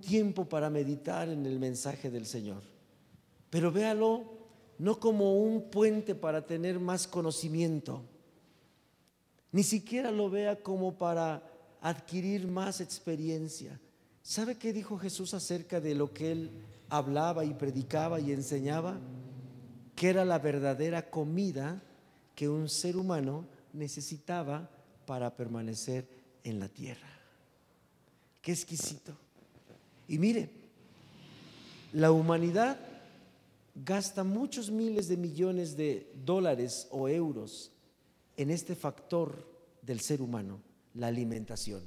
tiempo para meditar en el mensaje del Señor. Pero véalo no como un puente para tener más conocimiento, ni siquiera lo vea como para adquirir más experiencia. ¿Sabe qué dijo Jesús acerca de lo que él hablaba y predicaba y enseñaba? Que era la verdadera comida que un ser humano necesitaba para permanecer en la tierra. Qué exquisito. Y mire, la humanidad gasta muchos miles de millones de dólares o euros en este factor del ser humano, la alimentación.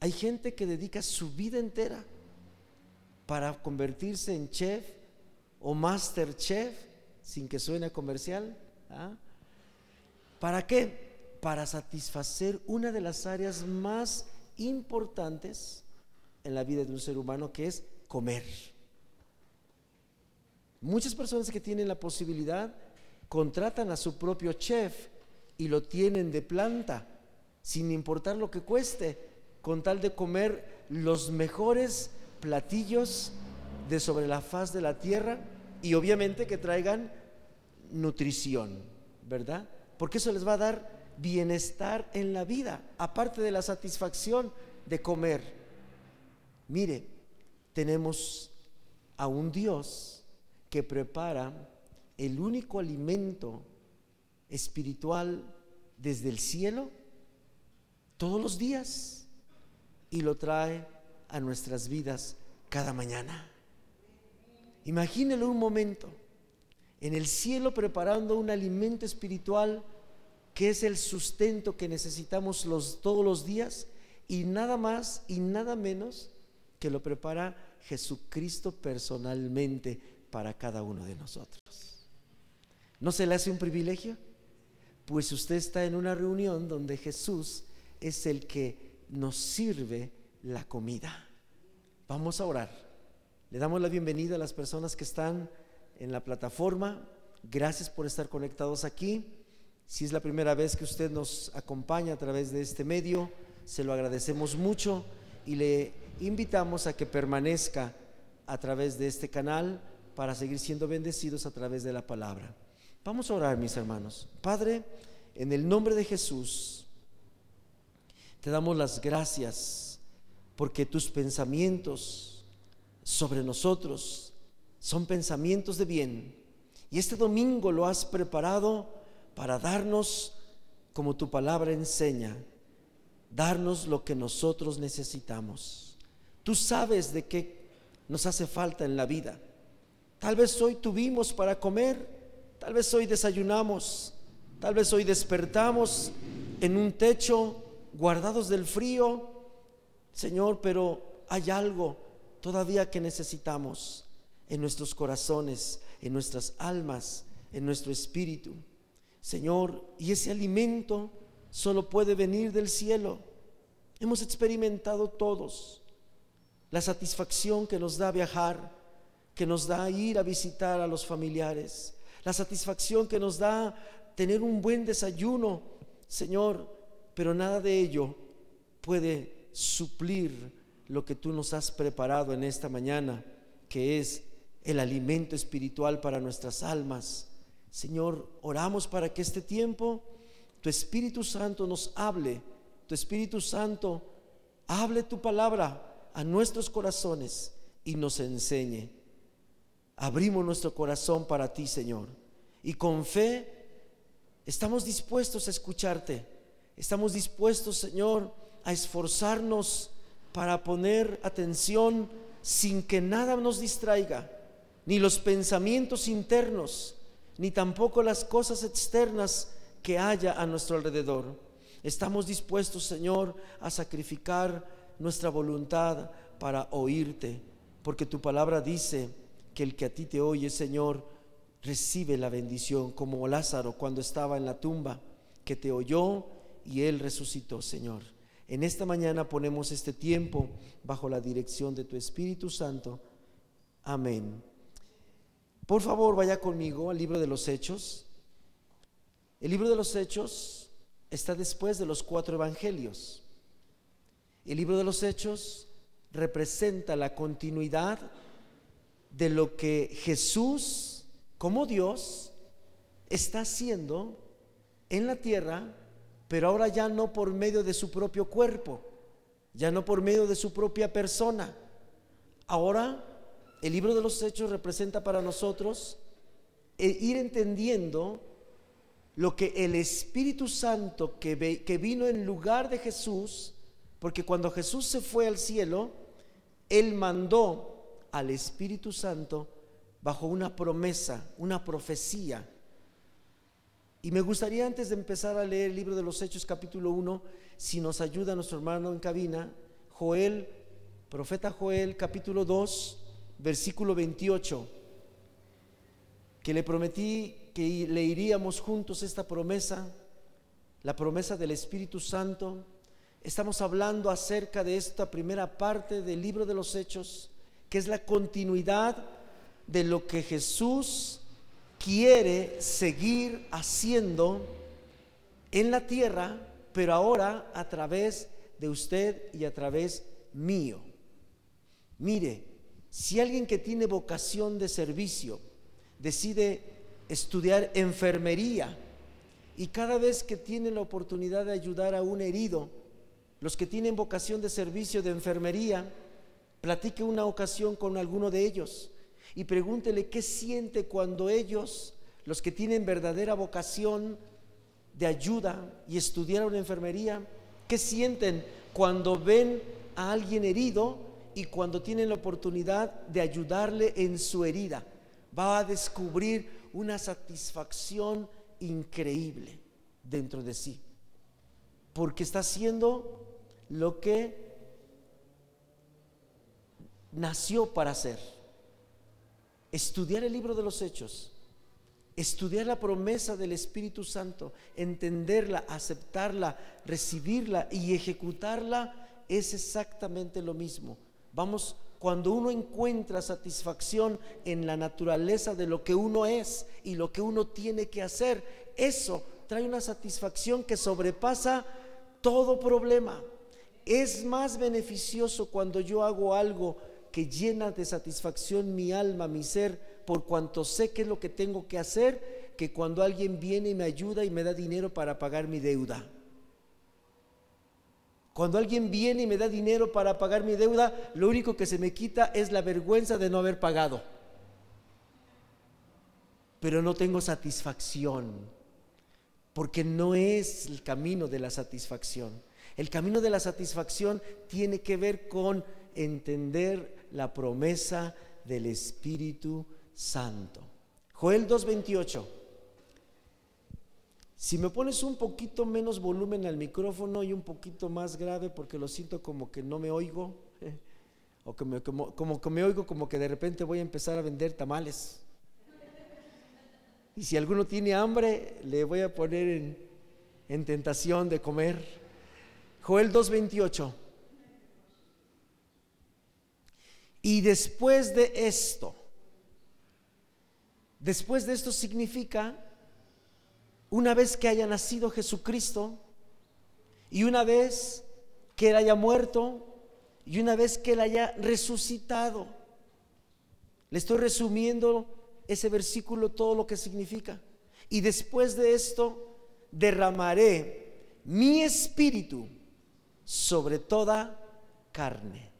Hay gente que dedica su vida entera para convertirse en chef o master chef, sin que suene comercial. ¿ah? ¿Para qué? Para satisfacer una de las áreas más importantes en la vida de un ser humano, que es comer. Muchas personas que tienen la posibilidad contratan a su propio chef y lo tienen de planta, sin importar lo que cueste, con tal de comer los mejores platillos de sobre la faz de la tierra y obviamente que traigan nutrición, ¿verdad? Porque eso les va a dar bienestar en la vida, aparte de la satisfacción de comer. Mire, tenemos a un Dios que prepara el único alimento espiritual desde el cielo todos los días y lo trae a nuestras vidas cada mañana. Imagínelo un momento, en el cielo preparando un alimento espiritual que es el sustento que necesitamos los, todos los días y nada más y nada menos que lo prepara Jesucristo personalmente para cada uno de nosotros. ¿No se le hace un privilegio? Pues usted está en una reunión donde Jesús es el que nos sirve la comida. Vamos a orar. Le damos la bienvenida a las personas que están en la plataforma. Gracias por estar conectados aquí. Si es la primera vez que usted nos acompaña a través de este medio, se lo agradecemos mucho y le invitamos a que permanezca a través de este canal para seguir siendo bendecidos a través de la palabra. Vamos a orar, mis hermanos. Padre, en el nombre de Jesús, te damos las gracias porque tus pensamientos sobre nosotros son pensamientos de bien. Y este domingo lo has preparado para darnos, como tu palabra enseña, darnos lo que nosotros necesitamos. Tú sabes de qué nos hace falta en la vida. Tal vez hoy tuvimos para comer, Tal vez hoy desayunamos, tal vez hoy despertamos en un techo guardados del frío, Señor, pero hay algo todavía que necesitamos en nuestros corazones, en nuestras almas, en nuestro espíritu. Señor, y ese alimento solo puede venir del cielo. Hemos experimentado todos la satisfacción que nos da viajar, que nos da ir a visitar a los familiares, la satisfacción que nos da tener un buen desayuno, Señor, pero nada de ello puede suplir lo que tú nos has preparado en esta mañana, que es el alimento espiritual para nuestras almas. Señor, oramos para que este tiempo tu Espíritu Santo nos hable, tu Espíritu Santo hable tu palabra a nuestros corazones y nos enseñe. Abrimos nuestro corazón para ti, Señor. Y con fe estamos dispuestos a escucharte. Estamos dispuestos, Señor, a esforzarnos para poner atención sin que nada nos distraiga, ni los pensamientos internos, ni tampoco las cosas externas que haya a nuestro alrededor. Estamos dispuestos, Señor, a sacrificar nuestra voluntad para oírte, porque tu palabra dice, que el que a ti te oye, Señor, recibe la bendición, como Lázaro cuando estaba en la tumba, que te oyó y él resucitó, Señor. En esta mañana ponemos este tiempo bajo la dirección de tu Espíritu Santo. Amén. Por favor, vaya conmigo al libro de los Hechos. El libro de los Hechos está después de los cuatro evangelios. El libro de los Hechos representa la continuidad de lo que Jesús, como Dios, está haciendo en la tierra, pero ahora ya no por medio de su propio cuerpo, ya no por medio de su propia persona. Ahora el libro de los hechos representa para nosotros eh, ir entendiendo lo que el Espíritu Santo que, que vino en lugar de Jesús, porque cuando Jesús se fue al cielo, Él mandó al Espíritu Santo bajo una promesa, una profecía. Y me gustaría antes de empezar a leer el libro de los Hechos capítulo 1, si nos ayuda nuestro hermano en cabina, Joel, profeta Joel capítulo 2, versículo 28, que le prometí que le iríamos juntos esta promesa, la promesa del Espíritu Santo. Estamos hablando acerca de esta primera parte del libro de los Hechos, que es la continuidad de lo que Jesús quiere seguir haciendo en la tierra, pero ahora a través de usted y a través mío. Mire, si alguien que tiene vocación de servicio decide estudiar enfermería y cada vez que tiene la oportunidad de ayudar a un herido, los que tienen vocación de servicio de enfermería, platique una ocasión con alguno de ellos y pregúntele qué siente cuando ellos, los que tienen verdadera vocación de ayuda y estudiar una enfermería, qué sienten cuando ven a alguien herido y cuando tienen la oportunidad de ayudarle en su herida. Va a descubrir una satisfacción increíble dentro de sí, porque está haciendo lo que nació para hacer. Estudiar el libro de los hechos, estudiar la promesa del Espíritu Santo, entenderla, aceptarla, recibirla y ejecutarla es exactamente lo mismo. Vamos cuando uno encuentra satisfacción en la naturaleza de lo que uno es y lo que uno tiene que hacer, eso trae una satisfacción que sobrepasa todo problema. Es más beneficioso cuando yo hago algo que llena de satisfacción mi alma, mi ser, por cuanto sé qué es lo que tengo que hacer, que cuando alguien viene y me ayuda y me da dinero para pagar mi deuda. Cuando alguien viene y me da dinero para pagar mi deuda, lo único que se me quita es la vergüenza de no haber pagado. Pero no tengo satisfacción, porque no es el camino de la satisfacción. El camino de la satisfacción tiene que ver con entender la promesa del Espíritu Santo. Joel 2.28. Si me pones un poquito menos volumen al micrófono y un poquito más grave porque lo siento como que no me oigo, o como, como, que me oigo como que de repente voy a empezar a vender tamales. Y si alguno tiene hambre, le voy a poner en tentación de comer. Joel 2.28. Y después de esto, después de esto significa una vez que haya nacido Jesucristo y una vez que Él haya muerto y una vez que Él haya resucitado. Le estoy resumiendo ese versículo todo lo que significa. Y después de esto derramaré mi espíritu sobre toda carne.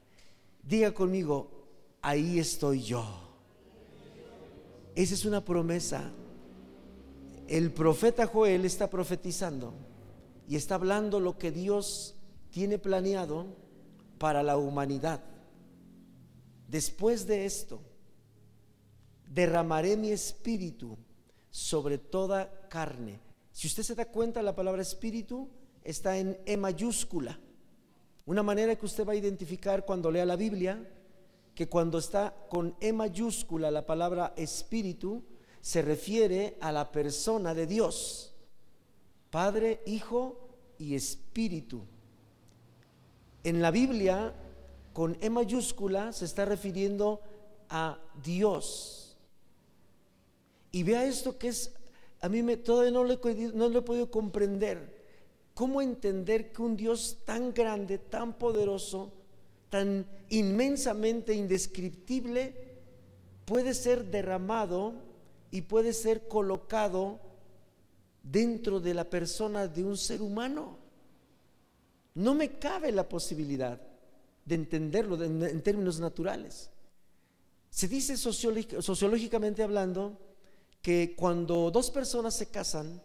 Diga conmigo, ahí estoy yo. Esa es una promesa el profeta Joel está profetizando y está hablando lo que Dios tiene planeado para la humanidad. Después de esto, derramaré mi espíritu sobre toda carne. Si usted se da cuenta, la palabra espíritu está en E mayúscula. Una manera que usted va a identificar cuando lea la Biblia, que cuando está con E mayúscula la palabra espíritu, se refiere a la persona de Dios, Padre, Hijo y Espíritu. En la Biblia, con E mayúscula, se está refiriendo a Dios. Y vea esto que es, a mí me, todavía no lo, no lo he podido comprender. ¿Cómo entender que un Dios tan grande, tan poderoso, tan inmensamente indescriptible puede ser derramado y puede ser colocado dentro de la persona de un ser humano. No me cabe la posibilidad de entenderlo en términos naturales. Se dice sociológicamente hablando que cuando dos personas se casan,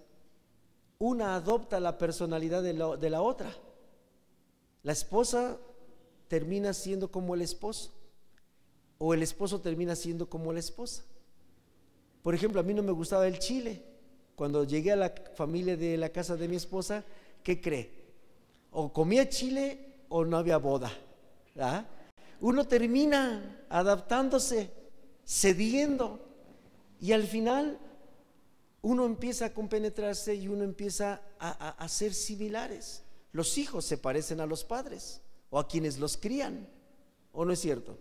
una adopta la personalidad de la, otra. La esposa termina siendo como el esposo o el esposo termina siendo como la esposa. Por ejemplo, a mí no me gustaba el chile. Cuando llegué a la familia de la casa de mi esposa, ¿qué cree? O comía chile o no había boda. Uno termina adaptándose, cediendo, y al final uno empieza a compenetrarse y uno empieza a, a ser similares. Los hijos se parecen a los padres o a quienes los crían, ¿o no es cierto?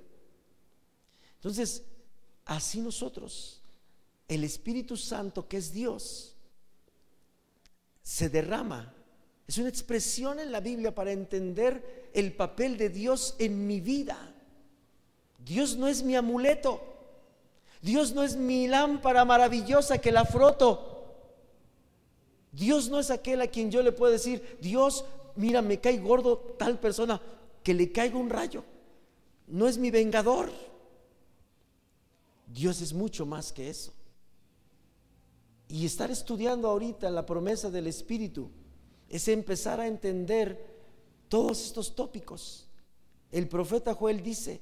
Entonces, así nosotros, el Espíritu Santo que es Dios, se derrama. Es una expresión en la Biblia para entender el papel de Dios en mi vida. Dios no es mi amuleto. Dios no es mi lámpara maravillosa que la froto. Dios no es aquel a quien yo le puedo decir, Dios, mira, me cae gordo tal persona, que le caiga un rayo. No es mi vengador. Dios es mucho más que eso. Y estar estudiando ahorita la promesa del Espíritu es empezar a entender todos estos tópicos. El profeta Joel dice,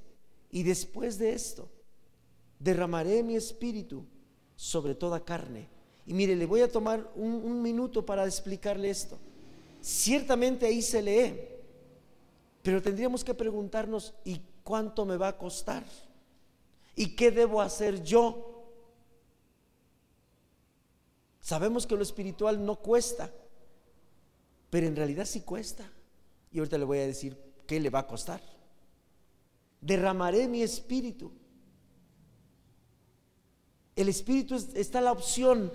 y después de esto, derramaré mi espíritu sobre toda carne. Y mire, le voy a tomar un, minuto para explicarle esto. Ciertamente ahí se lee, pero tendríamos que preguntarnos, ¿y cuánto me va a costar? ¿Y qué debo hacer yo? Sabemos que lo espiritual no cuesta, pero en realidad sí cuesta. Y ahorita le voy a decir qué le va a costar. Derramaré mi espíritu. El espíritu está la opción,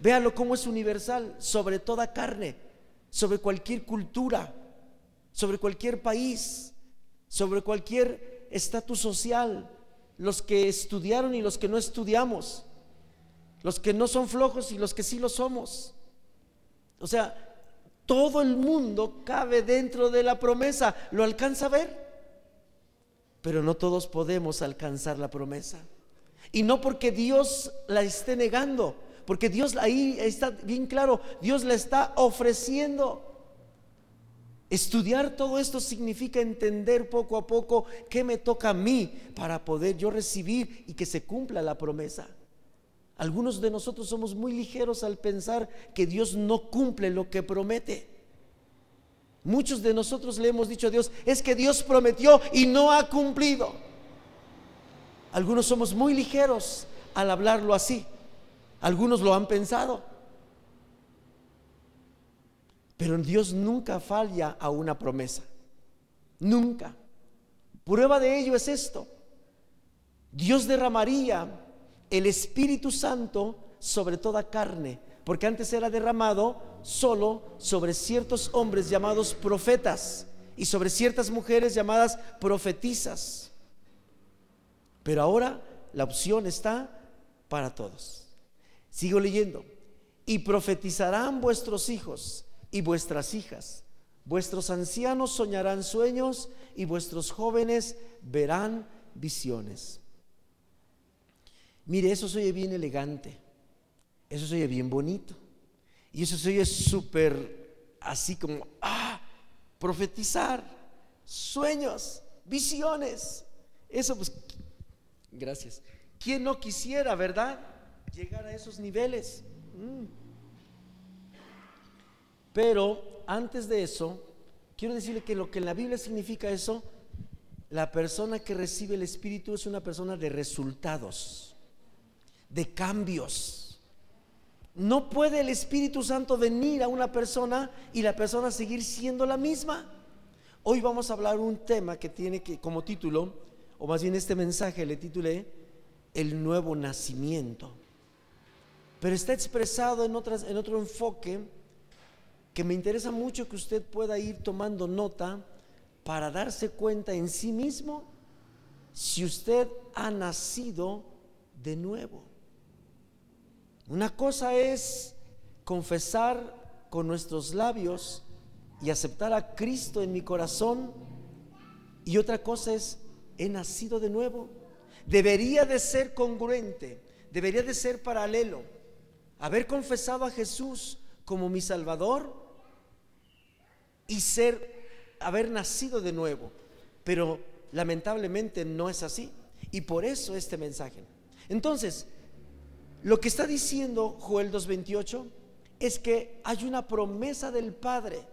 véalo cómo es universal, sobre toda carne, sobre cualquier cultura, sobre cualquier país, sobre cualquier estatus social, los que estudiaron y los que no estudiamos, los que no son flojos y los que sí lo somos. O sea, todo el mundo cabe dentro de la promesa, lo alcanza a ver, pero no todos podemos alcanzar la promesa. Y no porque Dios la esté negando, porque Dios ahí está bien claro, Dios la está ofreciendo. Estudiar todo esto significa entender poco a poco qué me toca a mí para poder yo recibir y que se cumpla la promesa. Algunos de nosotros somos muy ligeros al pensar que Dios no cumple lo que promete. Muchos de nosotros le hemos dicho a Dios, es que Dios prometió y no ha cumplido. Algunos somos muy ligeros al hablarlo así. Algunos lo han pensado. Pero Dios nunca falla a una promesa. Nunca. Prueba de ello es esto. Dios derramaría el Espíritu Santo sobre toda carne, porque antes era derramado solo sobre ciertos hombres llamados profetas y sobre ciertas mujeres llamadas profetizas. Pero ahora la opción está para todos. Sigo leyendo. Y profetizarán vuestros hijos y vuestras hijas. Vuestros ancianos soñarán sueños y vuestros jóvenes verán visiones. Mire, eso se oye bien elegante, eso se oye bien bonito, y eso se oye súper así como, ah, profetizar, sueños, visiones. Eso pues, gracias. ¿Quién no quisiera, verdad? Llegar a esos niveles. Mm. Pero antes de eso, quiero decirle que lo que en la Biblia significa eso, la persona que recibe el Espíritu es una persona de resultados, de cambios. No puede el Espíritu Santo venir a una persona y la persona seguir siendo la misma. Hoy vamos a hablar un tema que tiene que como título, o más bien este mensaje le titulé El nuevo nacimiento. Pero está expresado en, otras, en otro enfoque que me interesa mucho que usted pueda ir tomando nota para darse cuenta en sí mismo si usted ha nacido de nuevo. Una cosa es confesar con nuestros labios y aceptar a Cristo en mi corazón y otra cosa es, he nacido de nuevo. Debería de ser congruente, debería de ser paralelo. Haber confesado a Jesús como mi Salvador y ser, haber nacido de nuevo. Pero lamentablemente no es así. Y por eso este mensaje. Entonces, lo que está diciendo Joel 2.28 es que hay una promesa del Padre,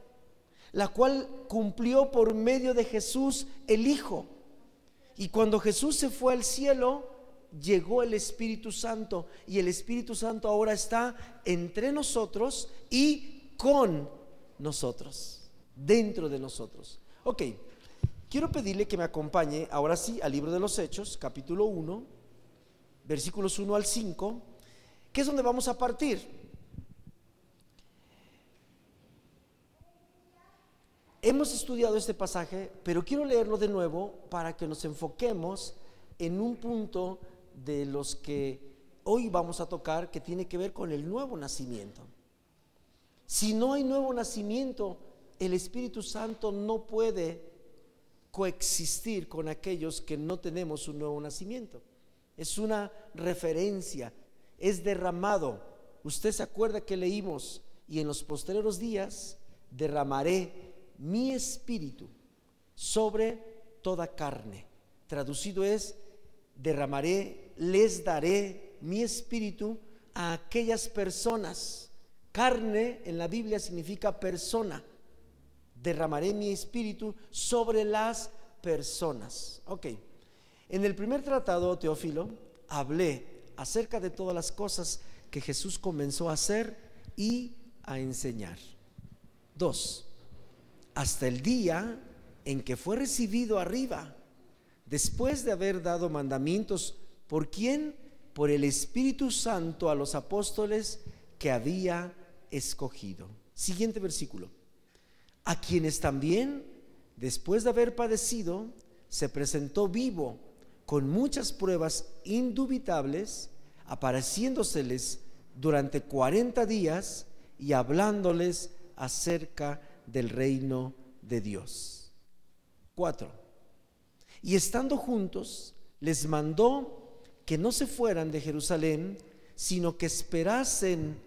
la cual cumplió por medio de Jesús el Hijo. Y cuando Jesús se fue al cielo, llegó el Espíritu Santo y el Espíritu Santo ahora está entre nosotros y con nosotros, dentro de nosotros. Ok, quiero pedirle que me acompañe ahora sí al libro de los Hechos, capítulo 1, versículos 1 al 5, que es donde vamos a partir. Hemos estudiado este pasaje, pero quiero leerlo de nuevo para que nos enfoquemos en un punto de los que hoy vamos a tocar que tiene que ver con el nuevo nacimiento. Si no hay nuevo nacimiento, el Espíritu Santo no puede coexistir con aquellos que no tenemos un nuevo nacimiento. Es una referencia, es derramado. Usted se acuerda que leímos, y en los posteriores días derramaré mi espíritu sobre toda carne. Traducido es, derramaré, les daré mi espíritu a aquellas personas. Carne en la Biblia significa persona. Derramaré mi espíritu sobre las personas. Ok. En el primer tratado, Teófilo, hablé acerca de todas las cosas que Jesús comenzó a hacer y a enseñar. Dos, hasta el día en que fue recibido arriba después de haber dado mandamientos, ¿por quién? Por el Espíritu Santo a los apóstoles que había escogido. Siguiente versículo. A quienes también, después de haber padecido, se presentó vivo con muchas pruebas indubitables, apareciéndoseles durante 40 días y hablándoles acerca del reino de Dios. Cuatro y estando juntos, les mandó que no se fueran de Jerusalén, sino que esperasen,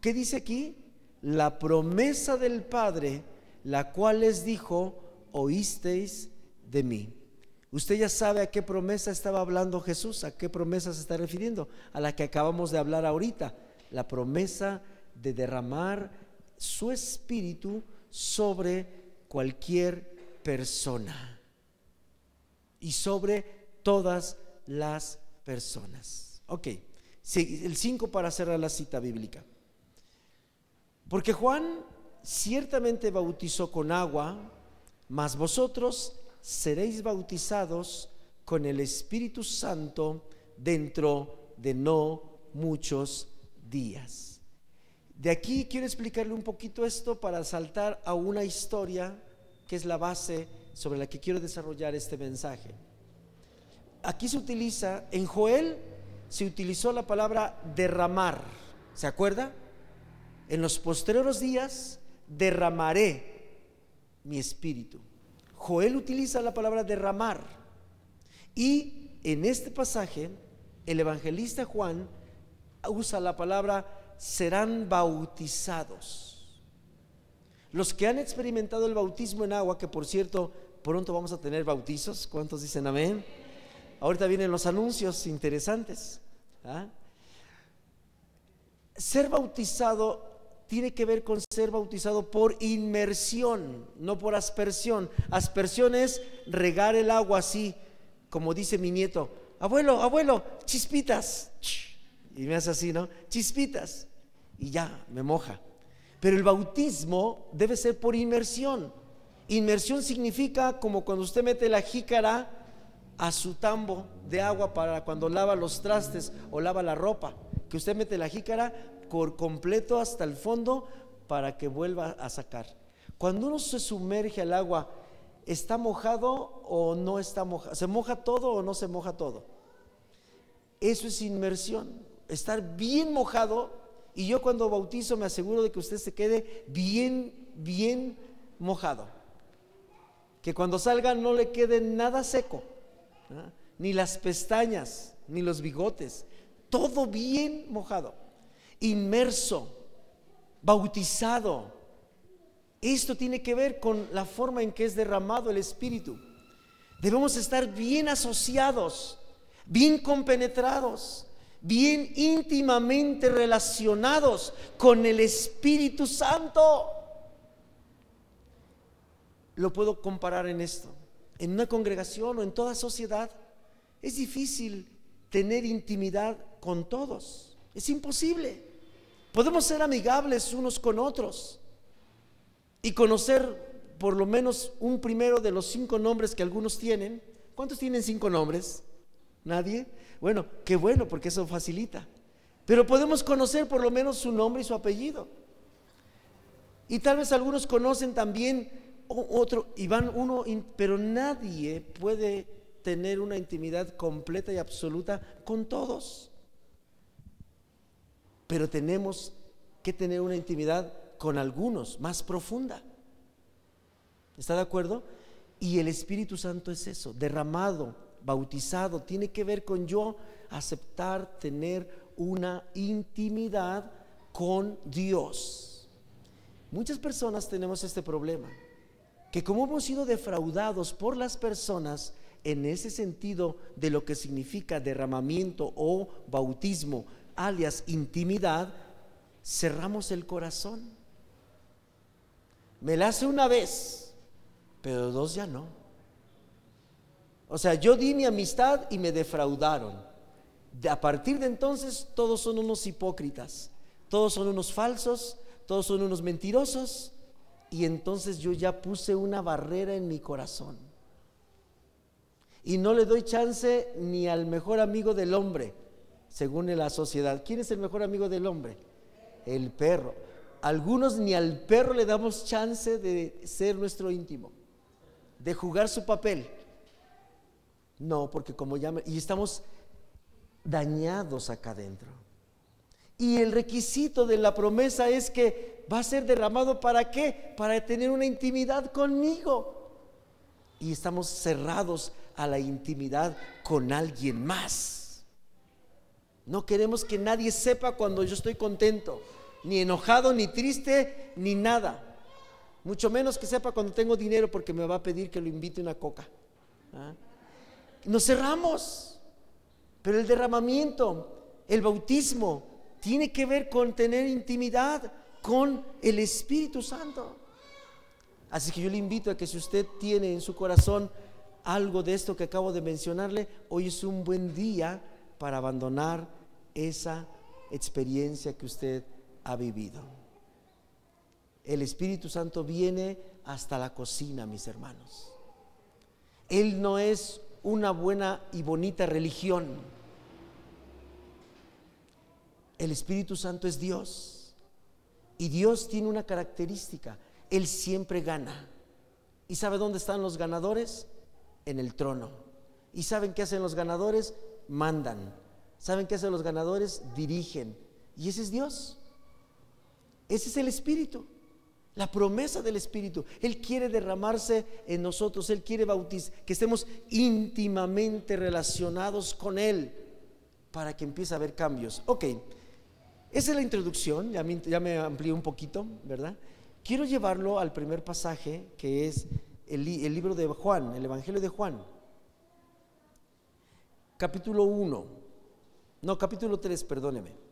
¿qué dice aquí? La promesa del Padre, la cual les dijo, oísteis de mí. Usted ya sabe a qué promesa estaba hablando Jesús, a qué promesa se está refiriendo, a la que acabamos de hablar ahorita, la promesa de derramar su espíritu sobre cualquier persona y sobre todas las personas. Ok, el 5 para cerrar la cita bíblica. Porque Juan ciertamente bautizó con agua, mas vosotros seréis bautizados con el Espíritu Santo dentro de no muchos días. De aquí quiero explicarle un poquito esto para saltar a una historia que es la base sobre la que quiero desarrollar este mensaje. Aquí se utiliza, en Joel se utilizó la palabra derramar, ¿se acuerda? En los posteriores días derramaré mi espíritu. Joel utiliza la palabra derramar y en este pasaje el evangelista Juan usa la palabra serán bautizados. Los que han experimentado el bautismo en agua, que por cierto Pronto vamos a tener bautizos. ¿Cuántos dicen amén? Ahorita vienen los anuncios interesantes. ¿ah? Ser bautizado tiene que ver con ser bautizado por inmersión, no por aspersión. Aspersión es regar el agua así, como dice mi nieto. Abuelo, abuelo, chispitas. Y me hace así, ¿no? Chispitas. Y ya, me moja. Pero el bautismo debe ser por inmersión. Inmersión significa como cuando usted mete la jícara a su tambo de agua para cuando lava los trastes o lava la ropa, que usted mete la jícara por completo hasta el fondo para que vuelva a sacar. Cuando uno se sumerge al agua ¿está mojado o no está mojado? ¿Se moja todo o no se moja todo? Eso es inmersión, estar bien mojado. Y yo cuando bautizo me aseguro de que usted se quede bien, bien mojado. Que cuando salga no le quede nada seco, ni las pestañas, ni los bigotes, todo bien mojado, inmerso, bautizado. Esto tiene que ver con la forma en que es derramado el Espíritu. Debemos estar bien asociados, bien compenetrados, bien íntimamente relacionados con el Espíritu Santo. Lo puedo comparar en esto. En una congregación o en toda sociedad es difícil tener intimidad con todos. Es imposible. Podemos ser amigables unos con otros y conocer por lo menos un primero de los cinco nombres que algunos tienen. ¿Cuántos tienen cinco nombres? ¿Nadie? Bueno, qué bueno porque eso facilita. Pero podemos conocer por lo menos su nombre y su apellido. Y tal vez algunos conocen también otro, y van uno, pero nadie puede tener una intimidad completa y absoluta con todos. Pero tenemos que tener una intimidad con algunos, más profunda. ¿Está de acuerdo? Y el Espíritu Santo es eso, derramado, bautizado, tiene que ver con yo aceptar tener una intimidad con Dios. Muchas personas tenemos este problema, que como hemos sido defraudados por las personas en ese sentido de lo que significa derramamiento o bautismo, alias intimidad, cerramos el corazón. Me la hace una vez, pero dos ya no. O sea, yo di mi amistad y me defraudaron. De, a partir de entonces todos son unos hipócritas, todos son unos falsos, todos son unos mentirosos. Y entonces yo ya puse una barrera en mi corazón. Y no le doy chance ni al mejor amigo del hombre, según la sociedad. ¿Quién es el mejor amigo del hombre? El perro algunos ni al perro le damos chance de ser nuestro íntimo, de jugar su papel. No, porque como ya y estamos dañados acá adentro. Y el requisito de la promesa es que va a ser derramado para qué? Para tener una intimidad conmigo. Y estamos cerrados a la intimidad con alguien más. No queremos que nadie sepa cuando yo estoy contento ni enojado, ni triste, ni nada. Mucho menos que sepa cuando tengo dinero porque me va a pedir que lo invite una coca. ¿Ah? Nos cerramos. Pero el derramamiento, el bautismo, tiene que ver con tener intimidad con el Espíritu Santo. Así que yo le invito a que si usted tiene en su corazón algo de esto que acabo de mencionarle, hoy es un buen día para abandonar esa experiencia que usted ha vivido. El Espíritu Santo viene hasta la cocina, mis hermanos. Él no es una buena y bonita religión. El Espíritu Santo es Dios. Y Dios tiene una característica. Él siempre gana. ¿Y sabe dónde están los ganadores? En el trono. ¿Y saben qué hacen los ganadores? Mandan. ¿Saben qué hacen los ganadores? Dirigen. Y ese es Dios. Ese es el Espíritu, la promesa del Espíritu. Él quiere derramarse en nosotros, Él quiere bautizar, que estemos íntimamente relacionados con Él para que empiece a haber cambios. Ok, esa es la introducción, ya me, ya amplié un poquito, ¿verdad? Quiero llevarlo al primer pasaje que es el, el libro de Juan, el Evangelio de Juan, capítulo 1, no, capítulo 3, perdóneme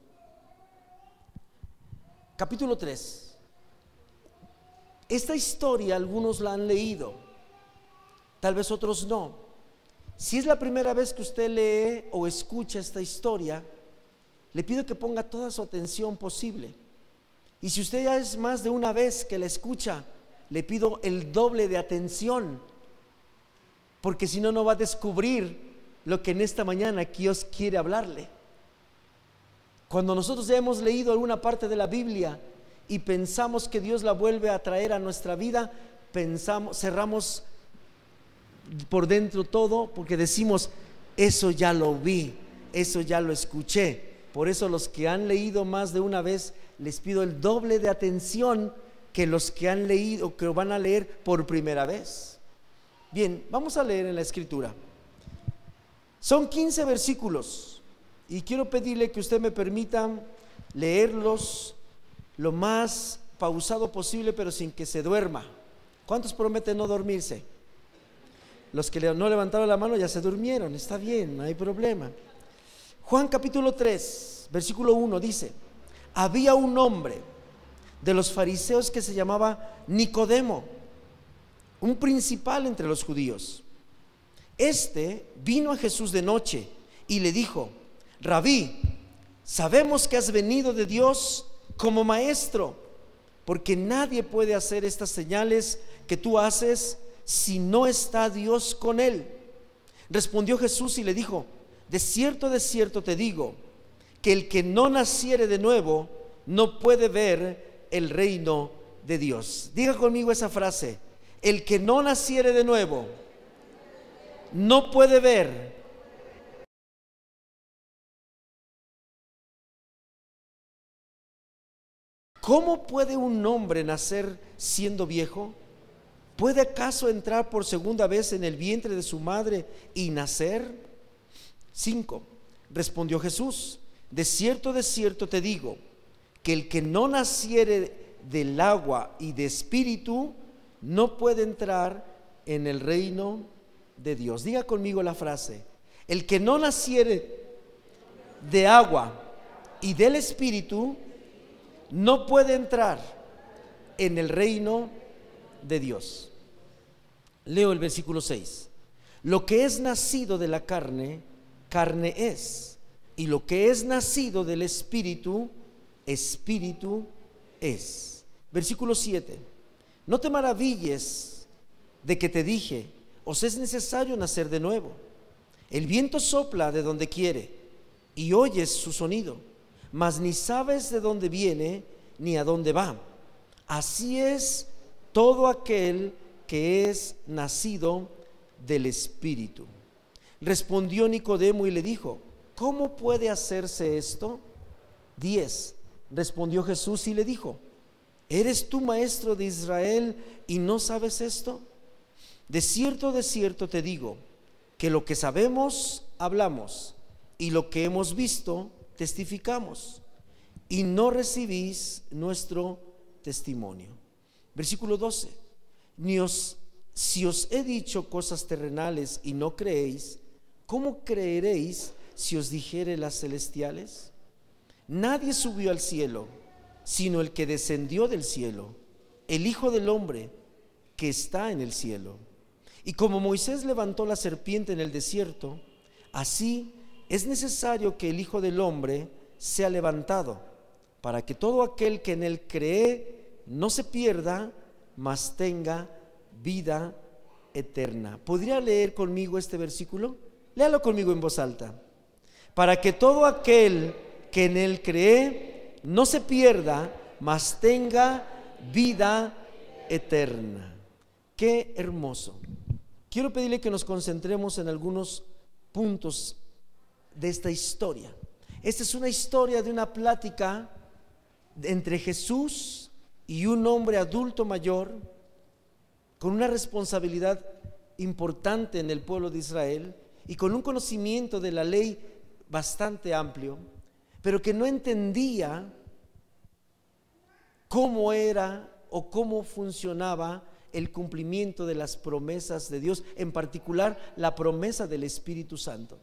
capítulo 3. Esta historia algunos la han leído, tal vez otros no. Si es la primera vez que usted lee o escucha esta historia, le pido que ponga toda su atención posible. Y si usted ya es más de una vez que la escucha, le pido el doble de atención, porque si no, no va a descubrir lo que en esta mañana Dios quiere hablarle. Cuando nosotros ya hemos leído alguna parte de la Biblia y pensamos que Dios la vuelve a traer a nuestra vida, pensamos, cerramos por dentro todo porque decimos, eso ya lo vi, eso ya lo escuché. Por eso los que han leído más de una vez, les pido el doble de atención que los que han leído, que van a leer por primera vez. Bien, vamos a leer en la escritura. Son 15 versículos y quiero pedirle que usted me permita leerlos lo más pausado posible, pero sin que se duerma. ¿Cuántos prometen no dormirse? Los que no levantaron la mano ya se durmieron, está bien, no hay problema. Juan capítulo 3, versículo 1 dice, había un hombre de los fariseos que se llamaba Nicodemo, un principal entre los judíos. Este vino a Jesús de noche y le dijo, Rabí, sabemos que has venido de Dios como maestro, porque nadie puede hacer estas señales que tú haces si no está Dios con él. Respondió Jesús y le dijo, de cierto, de cierto te digo, que el que no naciere de nuevo no puede ver el reino de Dios. Diga conmigo esa frase, el que no naciere de nuevo no puede ver ¿Cómo puede un hombre nacer siendo viejo? ¿Puede acaso entrar por segunda vez en el vientre de su madre y nacer? 5. Respondió Jesús, de cierto, de cierto te digo, que el que no naciere del agua y de espíritu, no puede entrar en el reino de Dios. Diga conmigo la frase, el que no naciere de agua y del espíritu, no puede entrar en el reino de Dios. Leo el versículo 6. Lo que es nacido de la carne, carne es. Y lo que es nacido del espíritu, espíritu es. Versículo 7. No te maravilles de que te dije, os es necesario nacer de nuevo. El viento sopla de donde quiere y oyes su sonido, mas ni sabes de dónde viene ni a dónde va. Así es todo aquel que es nacido del Espíritu. Respondió Nicodemo y le dijo, ¿cómo puede hacerse esto? 10. Respondió Jesús y le dijo, ¿eres tú maestro de Israel y no sabes esto? De cierto, de cierto te digo, que lo que sabemos, hablamos, y lo que hemos visto, testificamos, y no recibís nuestro testimonio. Versículo 12, ni os, si os he dicho cosas terrenales y no creéis, ¿cómo creeréis si os dijere las celestiales? Nadie subió al cielo, sino el que descendió del cielo, el Hijo del Hombre que está en el cielo. Y como Moisés levantó la serpiente en el desierto, así es necesario que el Hijo del Hombre sea levantado, para que todo aquel que en él cree no se pierda, mas tenga vida eterna. ¿Podría leer conmigo este versículo? Léalo conmigo en voz alta. Para que todo aquel que en él cree no se pierda, mas tenga vida eterna. Qué hermoso. Quiero pedirle que nos concentremos en algunos puntos de esta historia. Esta es una historia de una plática entre Jesús y un hombre adulto mayor con una responsabilidad importante en el pueblo de Israel y con un conocimiento de la ley bastante amplio, pero que no entendía cómo era o cómo funcionaba el cumplimiento de las promesas de Dios, en particular la promesa del Espíritu Santo.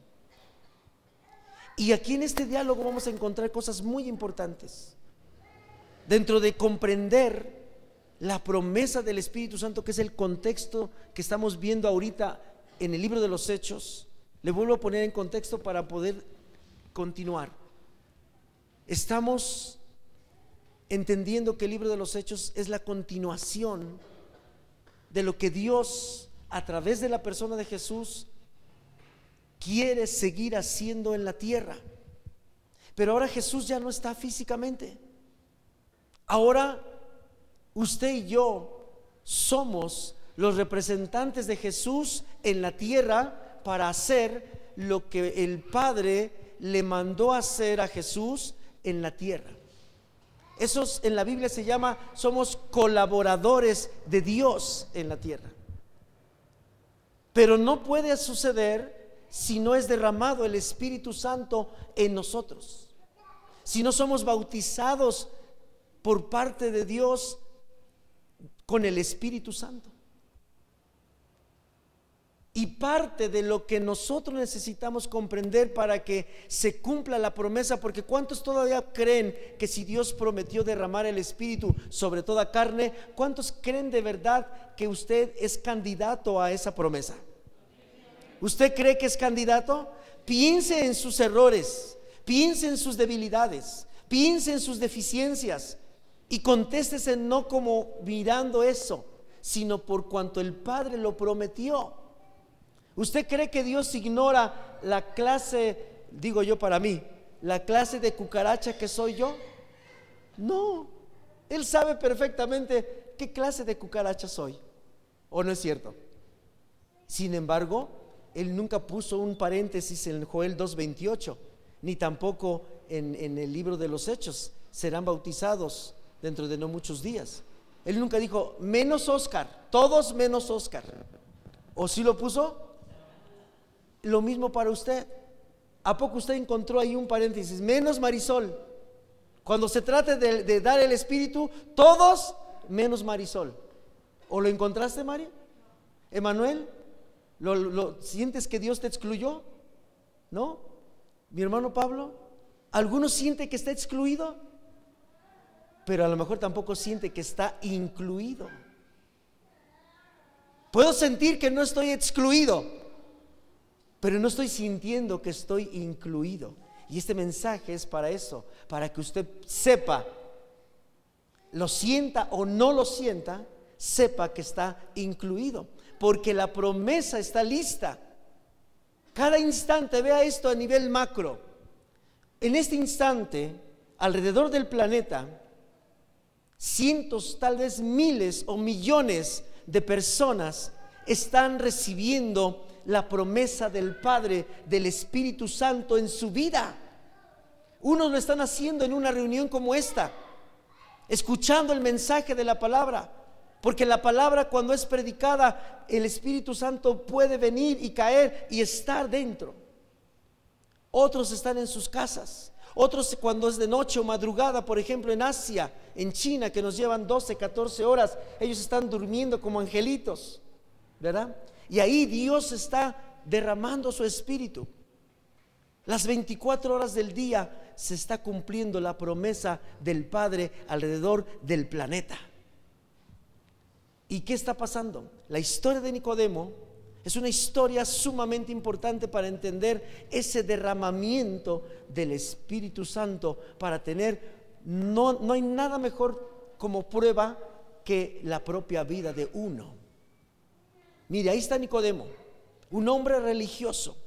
Y aquí en este diálogo vamos a encontrar cosas muy importantes. Dentro de comprender la promesa del Espíritu Santo, que es el contexto que estamos viendo ahorita en el libro de los Hechos, le vuelvo a poner en contexto para poder continuar. Estamos entendiendo que el libro de los Hechos es la continuación de lo que Dios a través de la persona de Jesús quiere seguir haciendo en la tierra. Pero ahora Jesús ya no está físicamente. Ahora usted y yo somos los representantes de Jesús en la tierra para hacer lo que el Padre le mandó hacer a Jesús en la tierra. Eso en la Biblia se llama, somos colaboradores de Dios en la tierra. Pero no puede suceder si no es derramado el Espíritu Santo en nosotros. Si no somos bautizados por parte de Dios con el Espíritu Santo. Y parte de lo que nosotros necesitamos comprender para que se cumpla la promesa, porque ¿cuántos todavía creen que si Dios prometió derramar el Espíritu sobre toda carne, ¿cuántos creen de verdad que usted es candidato a esa promesa? ¿Usted cree que es candidato? Piense en sus errores, piense en sus debilidades, piense en sus deficiencias y contéstese no como mirando eso, sino por cuanto el Padre lo prometió. ¿Usted cree que Dios ignora la clase, digo yo para mí, la clase de cucaracha que soy yo? No, Él sabe perfectamente qué clase de cucaracha soy. ¿O no es cierto? Sin embargo, Él nunca puso un paréntesis en Joel 2.28, ni tampoco en, el libro de los Hechos. Serán bautizados dentro de no muchos días. Él nunca dijo, menos Oscar, todos menos Oscar. ¿O sí lo puso? Lo mismo para usted. ¿A poco usted encontró ahí un paréntesis? Menos Marisol. Cuando se trate de, dar el Espíritu, todos menos Marisol. ¿O lo encontraste, María? ¿Emanuel? ¿Lo, sientes que Dios te excluyó? ¿No? ¿Mi hermano Pablo? ¿Alguno siente que está excluido? Pero a lo mejor tampoco siente que está incluido. Puedo sentir que no estoy excluido, pero no estoy sintiendo que estoy incluido. Y este mensaje es para eso, para que usted sepa, lo sienta o no lo sienta, sepa que está incluido, porque la promesa está lista. Cada instante, vea esto a nivel macro. En este instante, alrededor del planeta, cientos, tal vez miles o millones de personas están recibiendo la promesa del Padre, del Espíritu Santo en su vida. Unos lo están haciendo en una reunión como esta, escuchando el mensaje de la palabra. Porque la palabra cuando es predicada, el Espíritu Santo puede venir y caer y estar dentro. Otros están en sus casas. Otros cuando es de noche o madrugada, por ejemplo en Asia, en China, que nos llevan 12, 14 horas, ellos están durmiendo como angelitos, ¿verdad? Y ahí Dios está derramando su espíritu. Las 24 horas del día se está cumpliendo la promesa del Padre alrededor del planeta. ¿Y qué está pasando? La historia de Nicodemo es una historia sumamente importante para entender ese derramamiento del Espíritu Santo, para tener, no, no hay nada mejor como prueba que la propia vida de uno. Mire, ahí está Nicodemo, un hombre religioso,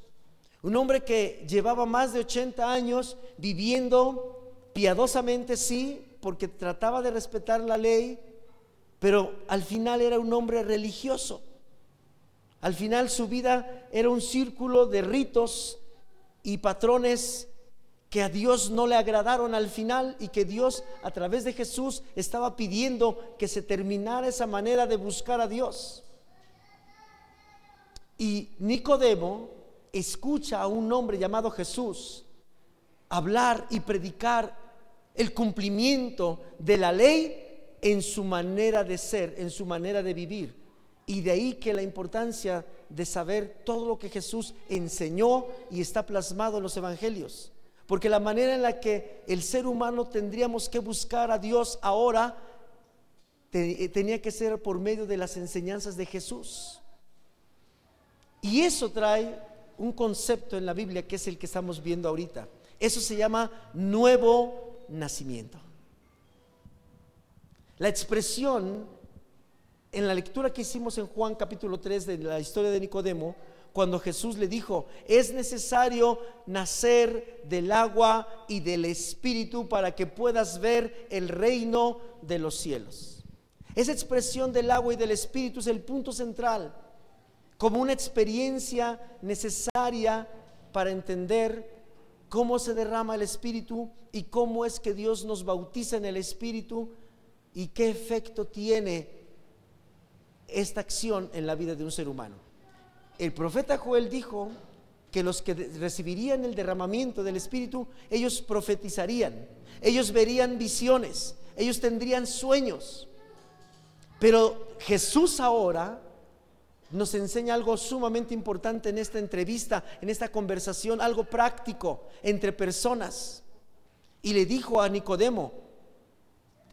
un hombre que llevaba más de 80 años viviendo piadosamente, sí, porque trataba de respetar la ley, pero al final era un hombre religioso. Al final su vida era un círculo de ritos y patrones que a Dios no le agradaron al final y que Dios a través de Jesús estaba pidiendo que se terminara esa manera de buscar a Dios. Y Nicodemo escucha a un hombre llamado Jesús hablar y predicar el cumplimiento de la ley en su manera de ser, en su manera de vivir. Y de ahí que la importancia de saber todo lo que Jesús enseñó y está plasmado en los evangelios. Porque la manera en la que el ser humano tendríamos que buscar a Dios ahora tenía que ser por medio de las enseñanzas de Jesús. Y eso trae un concepto en la Biblia que es el que estamos viendo ahorita. Eso se llama nuevo nacimiento. La expresión en la lectura que hicimos en Juan capítulo 3 de la historia de Nicodemo, cuando Jesús le dijo, es necesario nacer del agua y del espíritu para que puedas ver el reino de los cielos. Esa expresión del agua y del Espíritu es el punto central, como una experiencia necesaria para entender cómo se derrama el Espíritu y cómo es que Dios nos bautiza en el Espíritu y qué efecto tiene esta acción en la vida de un ser humano. El profeta Joel dijo que los que recibirían el derramamiento del Espíritu, ellos profetizarían, ellos verían visiones, ellos tendrían sueños. Pero Jesús ahora nos enseña algo sumamente importante en esta entrevista, en esta conversación, algo práctico entre personas. Y le dijo a Nicodemo,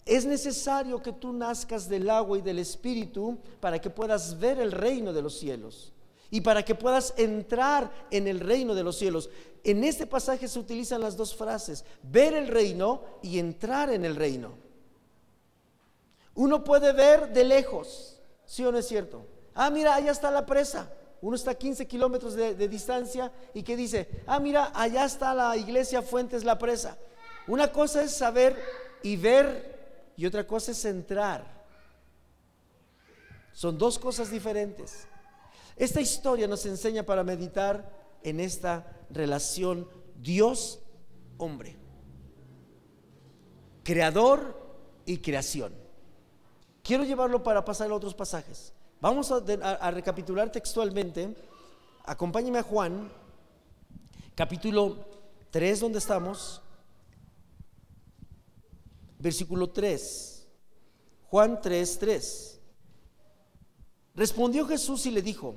es necesario que tú nazcas del agua y del Espíritu para que puedas ver el reino de los cielos y para que puedas entrar en el reino de los cielos. En este pasaje se utilizan las dos frases, ver el reino y entrar en el reino. Uno puede ver de lejos, ¿sí o no es cierto? Ah, mira, allá está la presa. Uno está a 15 kilómetros de, de distancia y que dice, ah, mira, allá está la iglesia Fuentes La Presa. Una cosa es saber y ver y otra cosa es entrar. Son dos cosas diferentes. Esta historia nos enseña para meditar en esta relación Dios-hombre. Creador y creación. Quiero llevarlo para pasar a otros pasajes. Vamos a, recapitular textualmente. Acompáñeme a Juan, capítulo 3, donde estamos. Versículo 3. Juan 3, 3. Respondió Jesús y le dijo,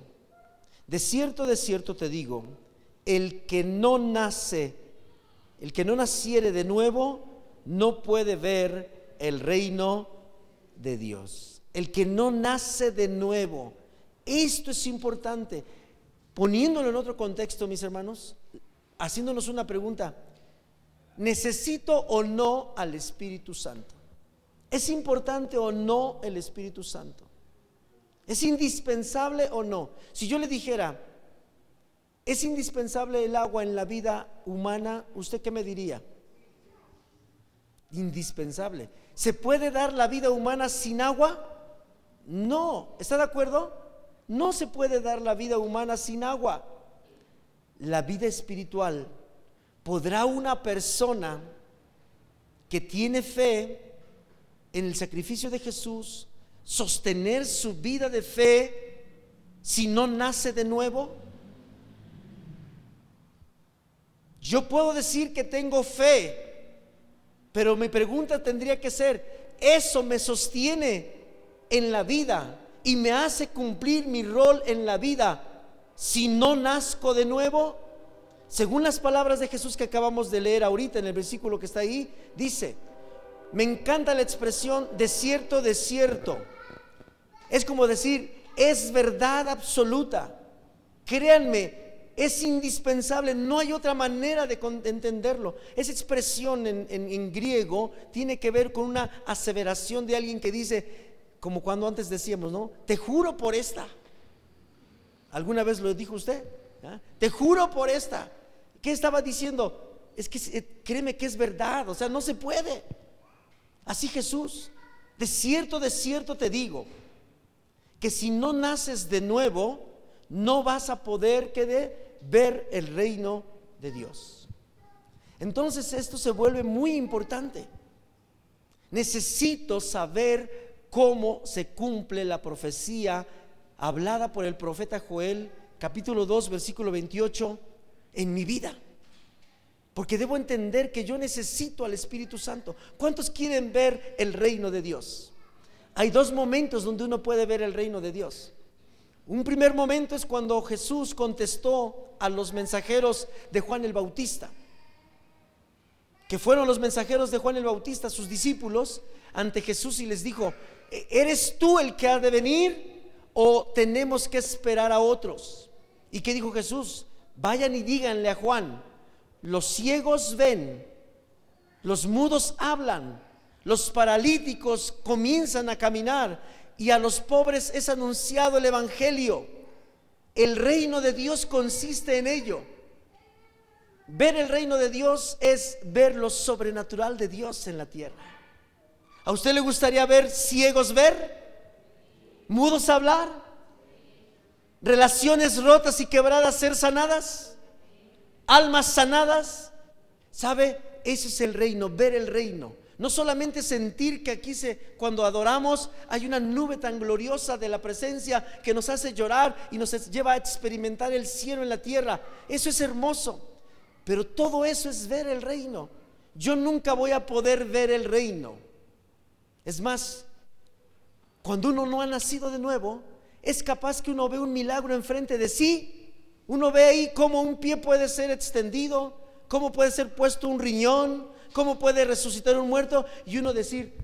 de cierto, de cierto te digo, el que no nace, el que no naciere de nuevo, no puede ver el reino de Dios el que no nace de nuevo. Esto es importante. Poniéndolo en otro contexto, mis hermanos, haciéndonos una pregunta, ¿necesito o no al Espíritu Santo? ¿Es importante o no el Espíritu Santo? ¿Es indispensable o no? Si yo le dijera, ¿es indispensable el agua en la vida humana? ¿Usted qué me diría? Indispensable. ¿Se puede dar la vida humana sin agua? No, ¿está de acuerdo? No se puede dar la vida humana sin agua. La vida espiritual, ¿podrá una persona que tiene fe en el sacrificio de Jesús sostener su vida de fe si no nace de nuevo? Yo puedo decir que tengo fe, pero mi pregunta tendría que ser, ¿eso me sostiene en la vida y me hace cumplir mi rol en la vida si no nazco de nuevo? Según las palabras de Jesús que acabamos de leer ahorita en el versículo que está ahí, dice, me encanta la expresión de cierto, de cierto. Es como decir, es verdad absoluta. Créanme, es indispensable, no hay otra manera de, entenderlo. Esa expresión en, en griego tiene que ver con una aseveración de alguien que dice, como cuando antes decíamos, ¿no? Te juro por esta. ¿Alguna vez lo dijo usted? ¿Ah? Te juro por esta. ¿Qué estaba diciendo? Es que eh, créeme que es verdad, o sea, no se puede. Así Jesús, de cierto, de cierto te digo, que si no naces de nuevo, no vas a poder que ver el reino de Dios. Entonces esto se vuelve muy importante. Necesito saber cómo se cumple la profecía hablada por el profeta Joel, capítulo 2, versículo 28, en mi vida. Porque debo entender que yo necesito al Espíritu Santo. ¿Cuántos quieren ver el reino de Dios? Hay dos momentos donde uno puede ver el reino de Dios. Un primer momento es cuando Jesús contestó a los mensajeros de Juan el Bautista, que fueron los mensajeros de Juan el Bautista, sus discípulos, ante Jesús y les dijo, ¿eres tú el que ha de venir o tenemos que esperar a otros? ¿Y qué dijo Jesús? Vayan y díganle a Juan, los ciegos ven, los mudos hablan, los paralíticos comienzan a caminar y a los pobres es anunciado el Evangelio. El reino de Dios consiste en ello. Ver el reino de Dios es ver lo sobrenatural de Dios en la tierra. ¿A usted le gustaría ver ciegos ver? ¿Mudos hablar? ¿Relaciones rotas y quebradas ser sanadas? ¿Almas sanadas? ¿Sabe? Ese es el reino, ver el reino. No solamente sentir que aquí se, cuando adoramos hay una nube tan gloriosa de la presencia que nos hace llorar y nos lleva a experimentar el cielo en la tierra. Eso es hermoso. Pero todo eso es ver el reino. Yo nunca voy a poder ver el reino es más, cuando uno no ha nacido de nuevo, es capaz que uno ve un milagro enfrente de sí. Uno ve ahí cómo un pie puede ser extendido, cómo puede ser puesto un riñón, cómo puede resucitar un muerto y uno decir,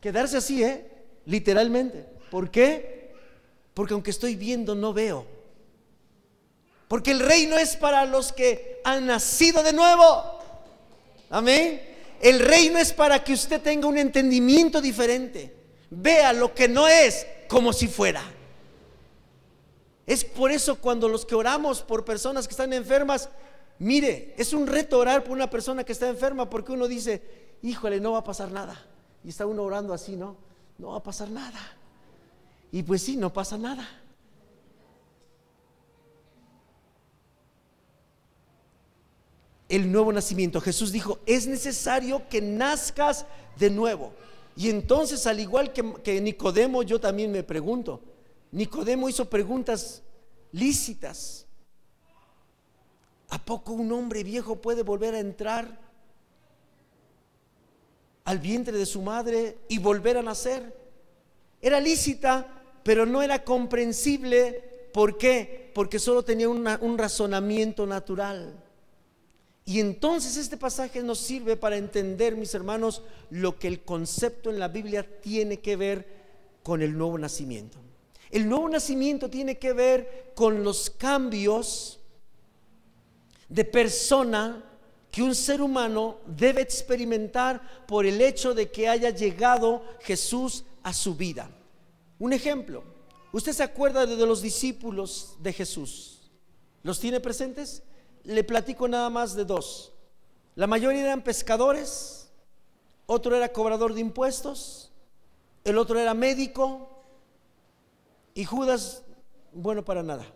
quedarse así, ¿eh? Literalmente. ¿Por qué? Porque aunque estoy viendo, no veo. Porque el reino es para los que han nacido de nuevo. Amén. El reino es para que usted tenga un entendimiento diferente. Vea lo que no es como si fuera. Es por eso cuando los que oramos por personas que están enfermas, mire, es un reto orar por una persona que está enferma porque uno dice, híjole, no va a pasar nada. Y está uno orando así, ¿no? No va a pasar nada. Y pues sí, no pasa nada. El nuevo nacimiento. Jesús dijo, es necesario que nazcas de nuevo. Y entonces, al igual que, Nicodemo, yo también me pregunto, Nicodemo hizo preguntas lícitas. ¿A poco un hombre viejo puede volver a entrar al vientre de su madre y volver a nacer? Era lícita, pero no era comprensible. ¿Por qué? Porque solo tenía un razonamiento natural. Y entonces este pasaje nos sirve para entender, mis hermanos, lo que el concepto en la Biblia tiene que ver con el nuevo nacimiento. El nuevo nacimiento tiene que ver con los cambios de persona que un ser humano debe experimentar por el hecho de que haya llegado Jesús a su vida. Un ejemplo, ¿usted se acuerda de los discípulos de Jesús? ¿Los tiene presentes? Le platico nada más de dos. La mayoría eran pescadores, otro era cobrador de impuestos, el otro era médico y Judas, bueno para nada.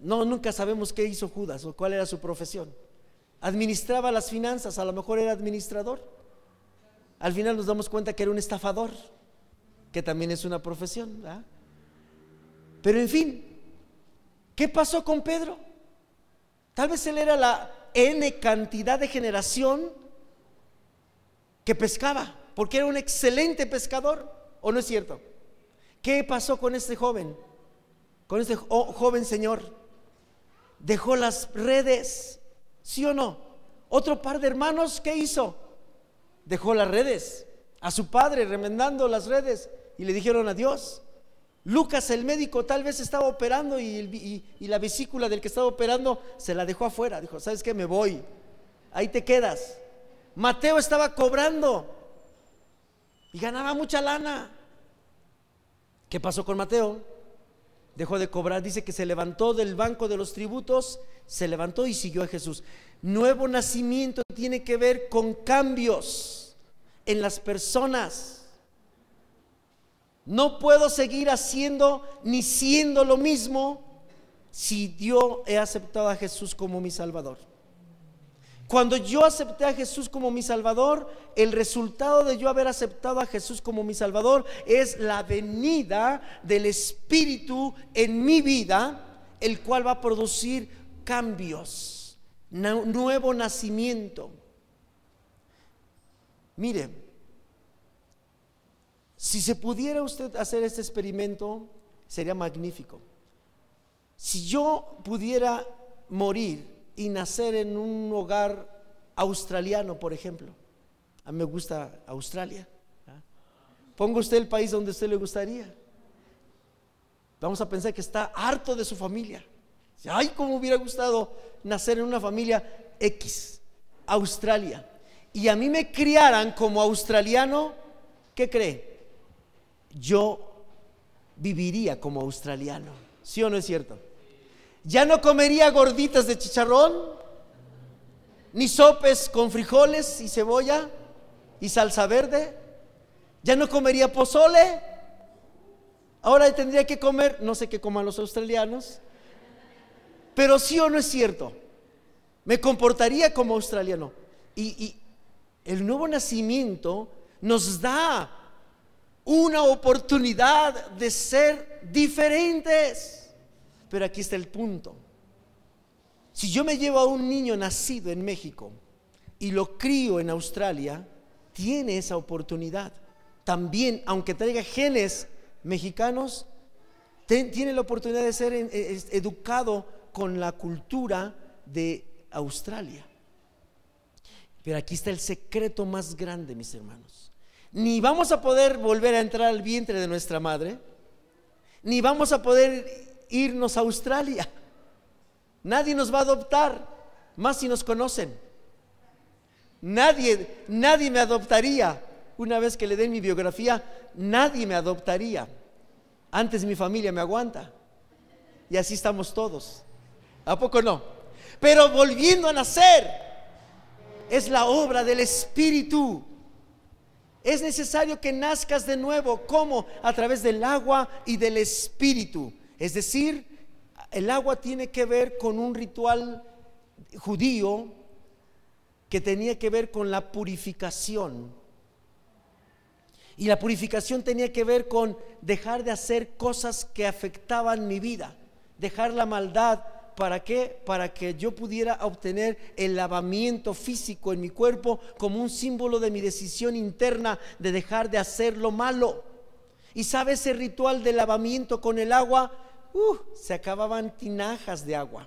No, nunca sabemos qué hizo Judas o cuál era su profesión. Administraba las finanzas, a lo mejor era administrador. Al final nos damos cuenta que era un estafador, que también es una profesión. Pero en fin, ¿qué pasó con Pedro? Tal vez él era la N cantidad de generación que pescaba, porque era un excelente pescador, ¿o no es cierto? ¿Qué pasó con este joven? Con este joven señor. Dejó las redes, ¿sí o no? Otro par de hermanos, ¿qué hizo? Dejó las redes. A su padre remendando las redes y le dijeron adiós. Lucas, el médico, tal vez estaba operando y, la vesícula del que estaba operando se la dejó afuera. Dijo, ¿sabes qué? Me voy. Ahí te quedas. Mateo estaba cobrando y ganaba mucha lana. ¿Qué pasó con Mateo? Dejó de cobrar. Dice que se levantó del banco de los tributos, se levantó y siguió a Jesús. Nuevo nacimiento tiene que ver con cambios en las personas. No puedo seguir haciendo ni siendo lo mismo si yo he aceptado a Jesús como mi Salvador. Cuando yo acepté a Jesús como mi Salvador, el resultado de yo haber aceptado a Jesús como mi Salvador es la venida del Espíritu en mi vida, el cual va a producir cambios, nuevo nacimiento. Mire, si se pudiera usted hacer este experimento, sería magnífico. Si yo pudiera morir y nacer en un hogar australiano, por ejemplo, a mí me gusta Australia. ¿ah? Ponga usted el país donde usted le gustaría. Vamos a pensar que está harto de su familia. Ay, cómo hubiera gustado nacer en una familia X, Australia. Y a mí me criaran como australiano, ¿qué cree? Yo viviría como australiano. ¿Sí o no es cierto? Ya no comería gorditas de chicharrón. ni sopes con frijoles y cebolla y salsa verde. Ya no comería pozole. Ahora tendría que comer, no sé qué coman los australianos, pero sí o no es cierto. Me comportaría como australiano. Y, y el nuevo nacimiento nos da una oportunidad de ser diferentes. Pero aquí está el punto. Si yo me llevo a un niño nacido en México y lo crío en Australia, tiene esa oportunidad. También, aunque traiga genes mexicanos, tiene la oportunidad de ser educado con la cultura de Australia. Pero aquí está el secreto más grande, mis hermanos. Ni vamos a poder volver a entrar al vientre de nuestra madre, ni vamos a poder irnos a Australia. Nadie nos va a adoptar, más si nos conocen. Nadie, nadie me adoptaría. Una vez que le den mi biografía, nadie me adoptaría. Antes mi familia me aguanta. Y así estamos todos. ¿A poco no? Pero volviendo a nacer, es la obra del Espíritu. Es necesario que nazcas de nuevo. ¿Cómo? A través del agua y del Espíritu. Es decir, el agua tiene que ver con un ritual judío que tenía que ver con la purificación. Y la purificación tenía que ver con dejar de hacer cosas que afectaban mi vida, dejar la maldad. ¿Para qué? Para que yo pudiera obtener el lavamiento físico en mi cuerpo como un símbolo de mi decisión interna de dejar de hacer lo malo. Y sabe ese ritual de lavamiento con el agua uh, se acababan tinajas de agua.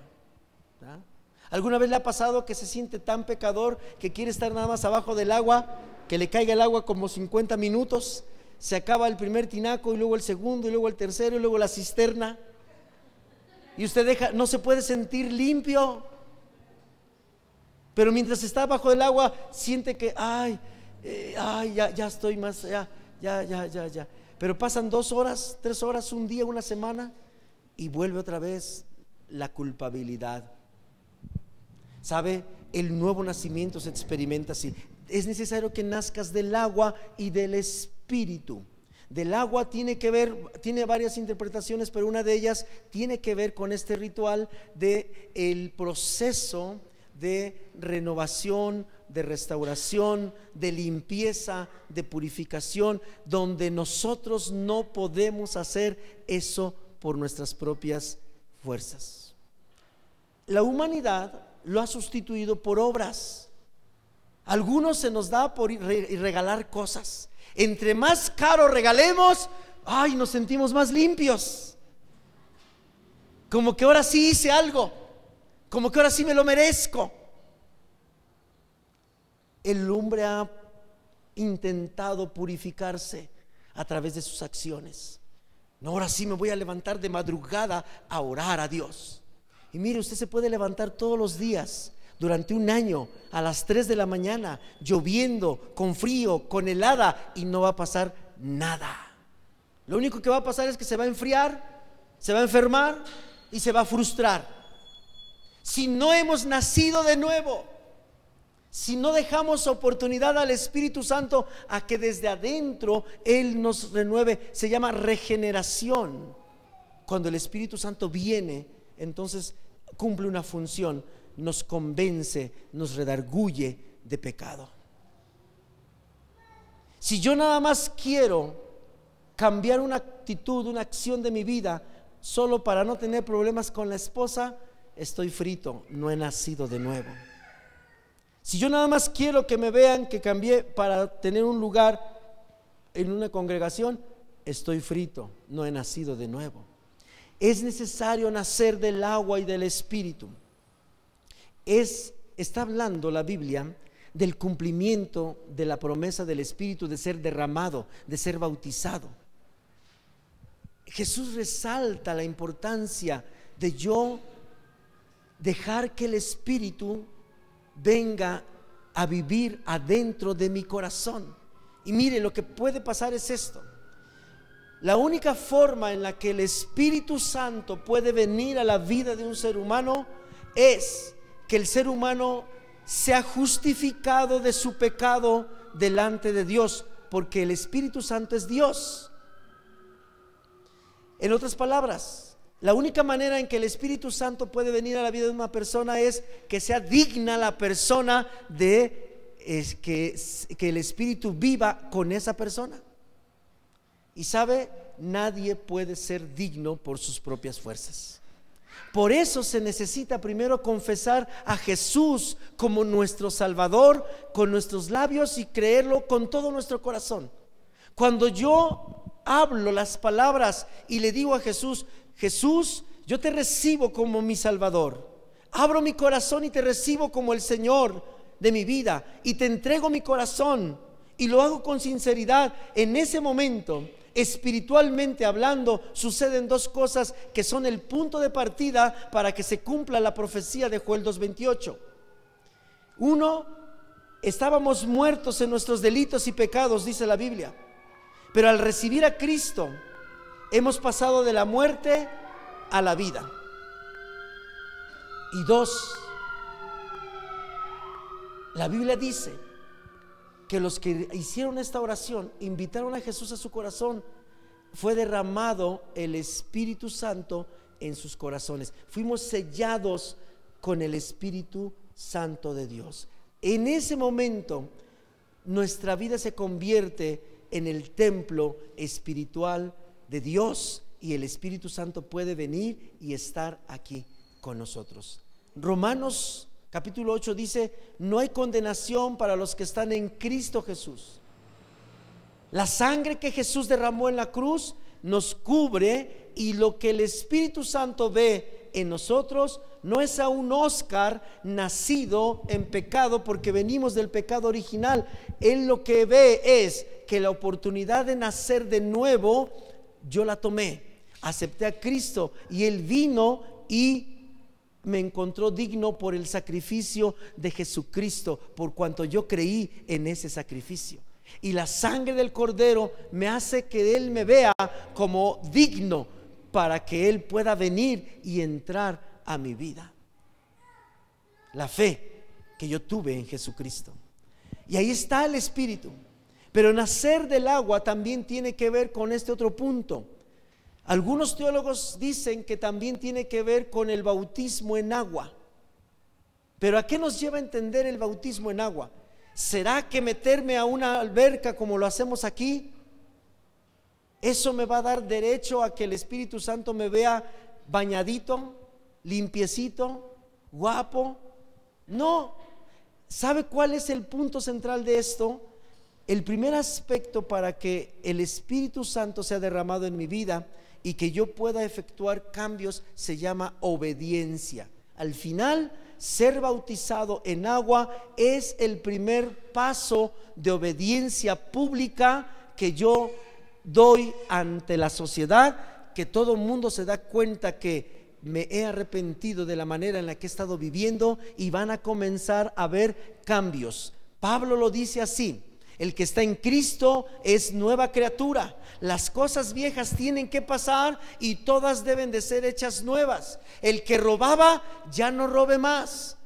¿Alguna vez le ha pasado que se siente tan pecador que quiere estar nada más abajo del agua, que le caiga el agua como 50 minutos? Se acaba el primer tinaco y luego el segundo y luego el tercero y luego la cisterna. Y usted deja, no se puede sentir limpio. Pero mientras está abajo del agua, siente que, ay, eh, ay, ya, ya estoy más, ya, ya, ya, ya, ya. Pero pasan dos horas, tres horas, un día, una semana y vuelve otra vez la culpabilidad. ¿Sabe? El nuevo nacimiento se experimenta así. Es necesario que nazcas del agua y del espíritu. Del agua tiene que ver, tiene varias interpretaciones, pero una de ellas tiene que ver con este ritual de el proceso de renovación, de restauración, de limpieza, de purificación, donde nosotros no podemos hacer eso por nuestras propias fuerzas. La humanidad lo ha sustituido por obras. Algunos se nos da por regalar cosas. Entre más caro regalemos, ay, nos sentimos más limpios. Como que ahora sí hice algo. Como que ahora sí me lo merezco. El hombre ha intentado purificarse a través de sus acciones. No, ahora sí me voy a levantar de madrugada a orar a Dios. Y mire, usted se puede levantar todos los días durante un año a las 3 de la mañana, lloviendo, con frío, con helada, y no va a pasar nada. Lo único que va a pasar es que se va a enfriar, se va a enfermar y se va a frustrar. Si no hemos nacido de nuevo, si no dejamos oportunidad al Espíritu Santo a que desde adentro Él nos renueve, se llama regeneración. Cuando el Espíritu Santo viene, entonces cumple una función, nos convence, nos redarguye de pecado. Si yo nada más quiero cambiar una actitud, una acción de mi vida, solo para no tener problemas con la esposa, estoy frito, no he nacido de nuevo. Si yo nada más quiero que me vean que cambié para tener un lugar en una congregación, estoy frito, no he nacido de nuevo. Es necesario nacer del agua y del espíritu. Es está hablando la Biblia del cumplimiento de la promesa del espíritu de ser derramado, de ser bautizado. Jesús resalta la importancia de yo dejar que el espíritu venga a vivir adentro de mi corazón. Y mire, lo que puede pasar es esto. La única forma en la que el Espíritu Santo puede venir a la vida de un ser humano es que el ser humano se ha justificado de su pecado delante de Dios, porque el Espíritu Santo es Dios. En otras palabras, la única manera en que el Espíritu Santo puede venir a la vida de una persona es que sea digna la persona de que, que el Espíritu viva con esa persona. Y sabe, nadie puede ser digno por sus propias fuerzas. Por eso se necesita primero confesar a Jesús como nuestro Salvador con nuestros labios y creerlo con todo nuestro corazón. Cuando yo hablo las palabras y le digo a Jesús, Jesús, yo te recibo como mi Salvador. Abro mi corazón y te recibo como el Señor de mi vida y te entrego mi corazón y lo hago con sinceridad. En ese momento, espiritualmente hablando, suceden dos cosas que son el punto de partida para que se cumpla la profecía de Joel 2.28. Uno, estábamos muertos en nuestros delitos y pecados, dice la Biblia. Pero al recibir a Cristo, hemos pasado de la muerte a la vida. Y dos, la Biblia dice que los que hicieron esta oración, invitaron a Jesús a su corazón, fue derramado el Espíritu Santo en sus corazones. Fuimos sellados con el Espíritu Santo de Dios. En ese momento, nuestra vida se convierte en el templo espiritual de Dios y el Espíritu Santo puede venir y estar aquí con nosotros. Romanos capítulo 8 dice, no hay condenación para los que están en Cristo Jesús. La sangre que Jesús derramó en la cruz nos cubre y lo que el Espíritu Santo ve en nosotros no es a un Oscar nacido en pecado porque venimos del pecado original. Él lo que ve es que la oportunidad de nacer de nuevo, yo la tomé. Acepté a Cristo y Él vino y me encontró digno por el sacrificio de Jesucristo, por cuanto yo creí en ese sacrificio. Y la sangre del cordero me hace que Él me vea como digno para que Él pueda venir y entrar a mi vida. La fe que yo tuve en Jesucristo. Y ahí está el Espíritu. Pero nacer del agua también tiene que ver con este otro punto. Algunos teólogos dicen que también tiene que ver con el bautismo en agua. Pero ¿a qué nos lleva a entender el bautismo en agua? ¿Será que meterme a una alberca como lo hacemos aquí? ¿Eso me va a dar derecho a que el Espíritu Santo me vea bañadito? limpiecito, guapo. No. ¿Sabe cuál es el punto central de esto? El primer aspecto para que el Espíritu Santo sea derramado en mi vida y que yo pueda efectuar cambios se llama obediencia. Al final, ser bautizado en agua es el primer paso de obediencia pública que yo doy ante la sociedad, que todo el mundo se da cuenta que me he arrepentido de la manera en la que he estado viviendo y van a comenzar a ver cambios. Pablo lo dice así, el que está en Cristo es nueva criatura. Las cosas viejas tienen que pasar y todas deben de ser hechas nuevas. El que robaba ya no robe más.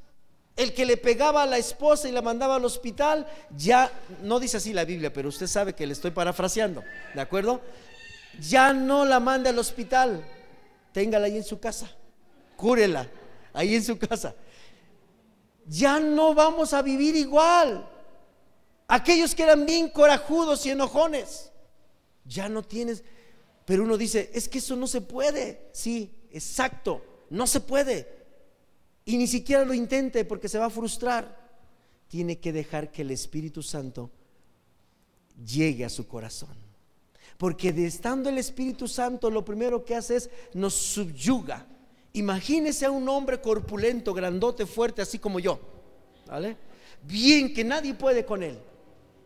El que le pegaba a la esposa y la mandaba al hospital, ya no dice así la Biblia, pero usted sabe que le estoy parafraseando, ¿de acuerdo? Ya no la manda al hospital, téngala ahí en su casa, cúrela ahí en su casa. Ya no vamos a vivir igual. Aquellos que eran bien corajudos y enojones, ya no tienes, pero uno dice, es que eso no se puede. Sí, exacto, no se puede. Y ni siquiera lo intente porque se va a frustrar. Tiene que dejar que el Espíritu Santo llegue a su corazón. Porque de estando el Espíritu Santo, lo primero que hace es nos subyuga. Imagínese a un hombre corpulento, grandote, fuerte, así como yo. ¿Vale? Bien que nadie puede con él.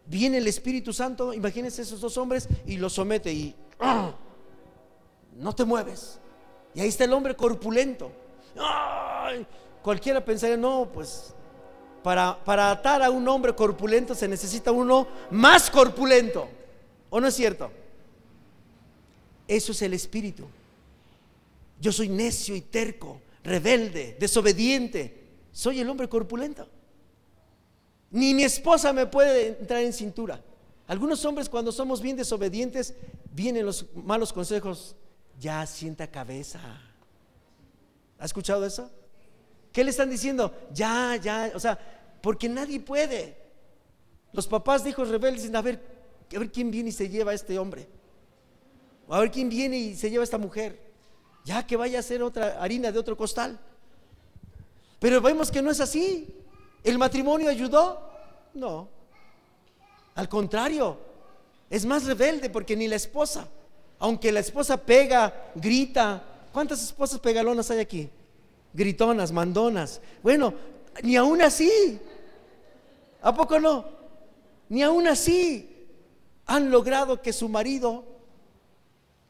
Viene el Espíritu Santo, imagínese esos dos hombres y los somete y ¡ah! no te mueves. Y ahí está el hombre corpulento. Cualquiera pensaría, no, pues para, para atar a un hombre corpulento se necesita uno más corpulento. ¿O no es cierto? Eso es el espíritu. Yo soy necio y terco, rebelde, desobediente. Soy el hombre corpulento. Ni mi esposa me puede entrar en cintura. Algunos hombres cuando somos bien desobedientes, vienen los malos consejos. Ya sienta cabeza. ¿Ha escuchado eso? ¿Qué le están diciendo? Ya, ya, o sea, porque nadie puede. Los papás de hijos rebeldes dicen, a ver, a ver quién viene y se lleva a este hombre. A ver quién viene y se lleva a esta mujer. Ya que vaya a ser otra harina de otro costal. Pero vemos que no es así. ¿El matrimonio ayudó? No. Al contrario, es más rebelde porque ni la esposa, aunque la esposa pega, grita, ¿cuántas esposas pegalonas hay aquí? Gritonas, mandonas. Bueno, ni aún así, ¿a poco no? Ni aún así han logrado que su marido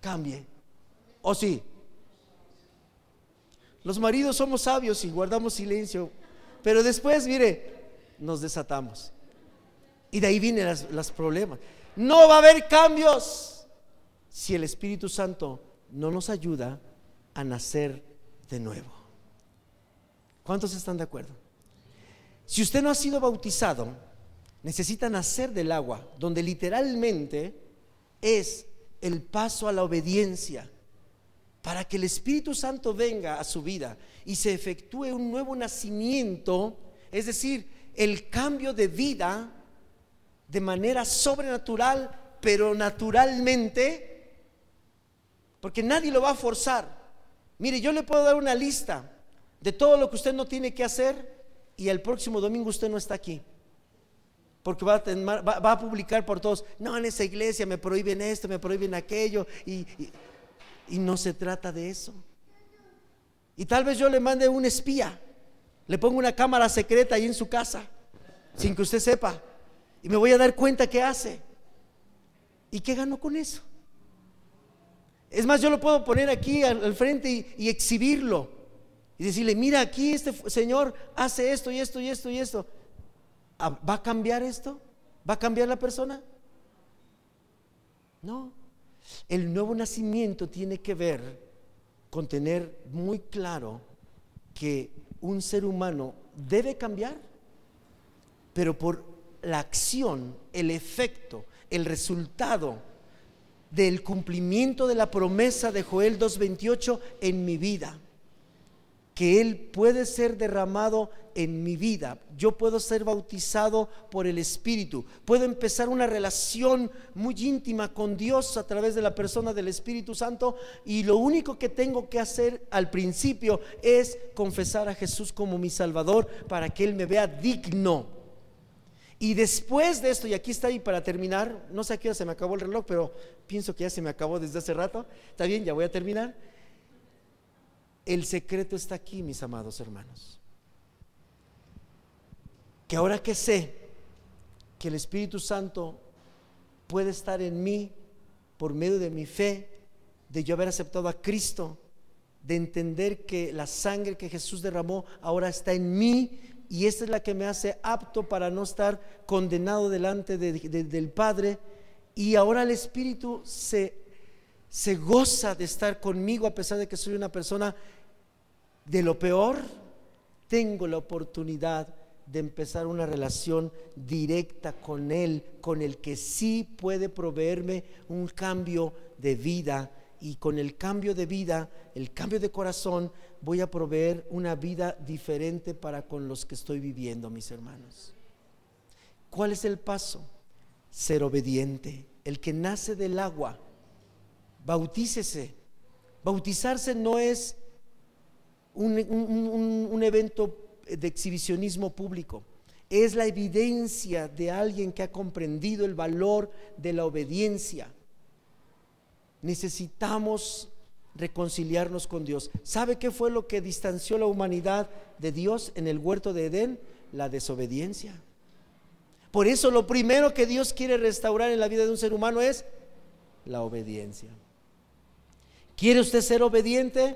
cambie. ¿O sí? Los maridos somos sabios y guardamos silencio, pero después, mire, nos desatamos. Y de ahí vienen los problemas. No va a haber cambios si el Espíritu Santo no nos ayuda a nacer de nuevo. ¿Cuántos están de acuerdo? Si usted no ha sido bautizado, necesita nacer del agua, donde literalmente es el paso a la obediencia, para que el Espíritu Santo venga a su vida y se efectúe un nuevo nacimiento, es decir, el cambio de vida de manera sobrenatural, pero naturalmente, porque nadie lo va a forzar. Mire, yo le puedo dar una lista de todo lo que usted no tiene que hacer y el próximo domingo usted no está aquí. Porque va a, publicar por todos, no, en esa iglesia me prohíben esto, me prohíben aquello, y, no se trata de eso. Y tal vez yo le mande un espía le pongo una cámara secreta ahí en su casa, sin que usted sepa. Y me voy a dar cuenta qué hace. ¿Y qué gano con eso? Es más, yo lo puedo poner aquí al, frente y, exhibirlo. Y decirle, mira, aquí este señor hace esto y esto y esto y esto. Ah, ¿Va a cambiar esto? ¿Va a cambiar la persona? No. El nuevo nacimiento tiene que ver con tener muy claro que un ser humano debe cambiar, pero por la acción, el efecto, el resultado del cumplimiento de la promesa de Joel 2.28 en mi vida que Él puede ser derramado en mi vida. Yo puedo ser bautizado por el Espíritu. Puedo empezar una relación muy íntima con Dios a través de la persona del Espíritu Santo. Y lo único que tengo que hacer al principio es confesar a Jesús como mi Salvador para que Él me vea digno. Y después de esto, y aquí está ahí para terminar, no sé a qué hora se me acabó el reloj, pero pienso que ya se me acabó desde hace rato. Está bien, ya voy a terminar el secreto está aquí, mis amados hermanos. Que ahora que sé que el Espíritu Santo puede estar en mí por medio de mi fe, de yo haber aceptado a Cristo, de entender que la sangre que Jesús derramó ahora está en mí y esta es la que me hace apto para no estar condenado delante del Padre. Y ahora el Espíritu se, se goza de estar conmigo a pesar de que soy una persona de lo peor, tengo la oportunidad de empezar una relación directa con Él, con el que sí puede proveerme un cambio de vida. Y con el cambio de vida, el cambio de corazón, voy a proveer una vida diferente para con los que estoy viviendo, mis hermanos. ¿Cuál es el paso? Ser obediente. El que nace del agua, bautícese. Bautizarse no es un, evento de exhibicionismo público. Es la evidencia de alguien que ha comprendido el valor de la obediencia. Necesitamos reconciliarnos con Dios. ¿Sabe qué fue lo que distanció la humanidad de Dios en el huerto de Edén? La desobediencia. Por eso lo primero que Dios quiere restaurar en la vida de un ser humano es la obediencia. ¿Quiere usted ser obediente?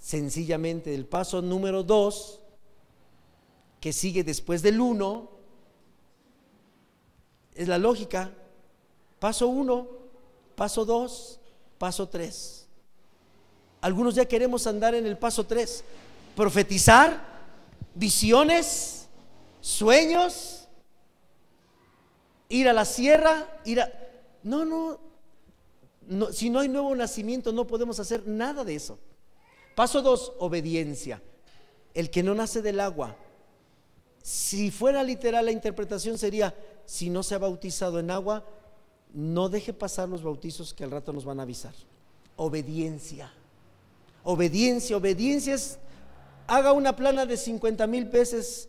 sencillamente el paso número dos, que sigue después del uno, es la lógica. Paso uno, paso dos, paso tres. Algunos ya queremos andar en el paso tres, profetizar, visiones, sueños, ir a la sierra, ir a... No, no, si no hay nuevo nacimiento no podemos hacer nada de eso. Paso dos, obediencia. El que no nace del agua. Si fuera literal la interpretación sería, si no se ha bautizado en agua, no deje pasar los bautizos que al rato nos van a avisar. Obediencia. Obediencia, obediencia es, haga una plana de 50 mil pesos,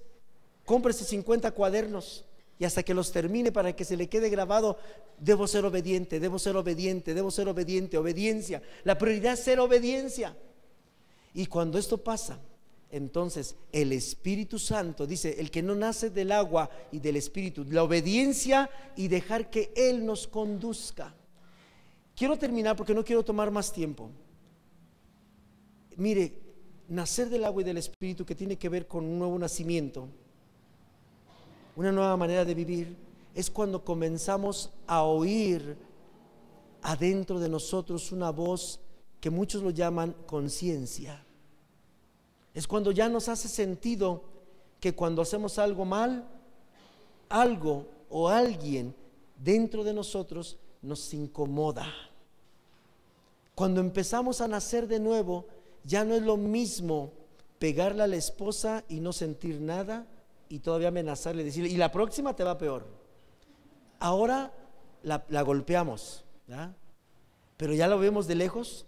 cómprese 50 cuadernos y hasta que los termine para que se le quede grabado, debo ser obediente, debo ser obediente, debo ser obediente, obediencia. La prioridad es ser obediencia. Y cuando esto pasa, entonces el Espíritu Santo dice, el que no nace del agua y del Espíritu, la obediencia y dejar que Él nos conduzca. Quiero terminar porque no quiero tomar más tiempo. Mire, nacer del agua y del Espíritu que tiene que ver con un nuevo nacimiento una nueva manera de vivir, es cuando comenzamos a oír adentro de nosotros una voz que muchos lo llaman conciencia. Es cuando ya nos hace sentido que cuando hacemos algo mal, algo o alguien dentro de nosotros nos incomoda. Cuando empezamos a nacer de nuevo, ya no es lo mismo pegarle a la esposa y no sentir nada y todavía amenazarle, decirle, y la próxima te va peor. Ahora la, golpeamos, pero ya lo vemos de lejos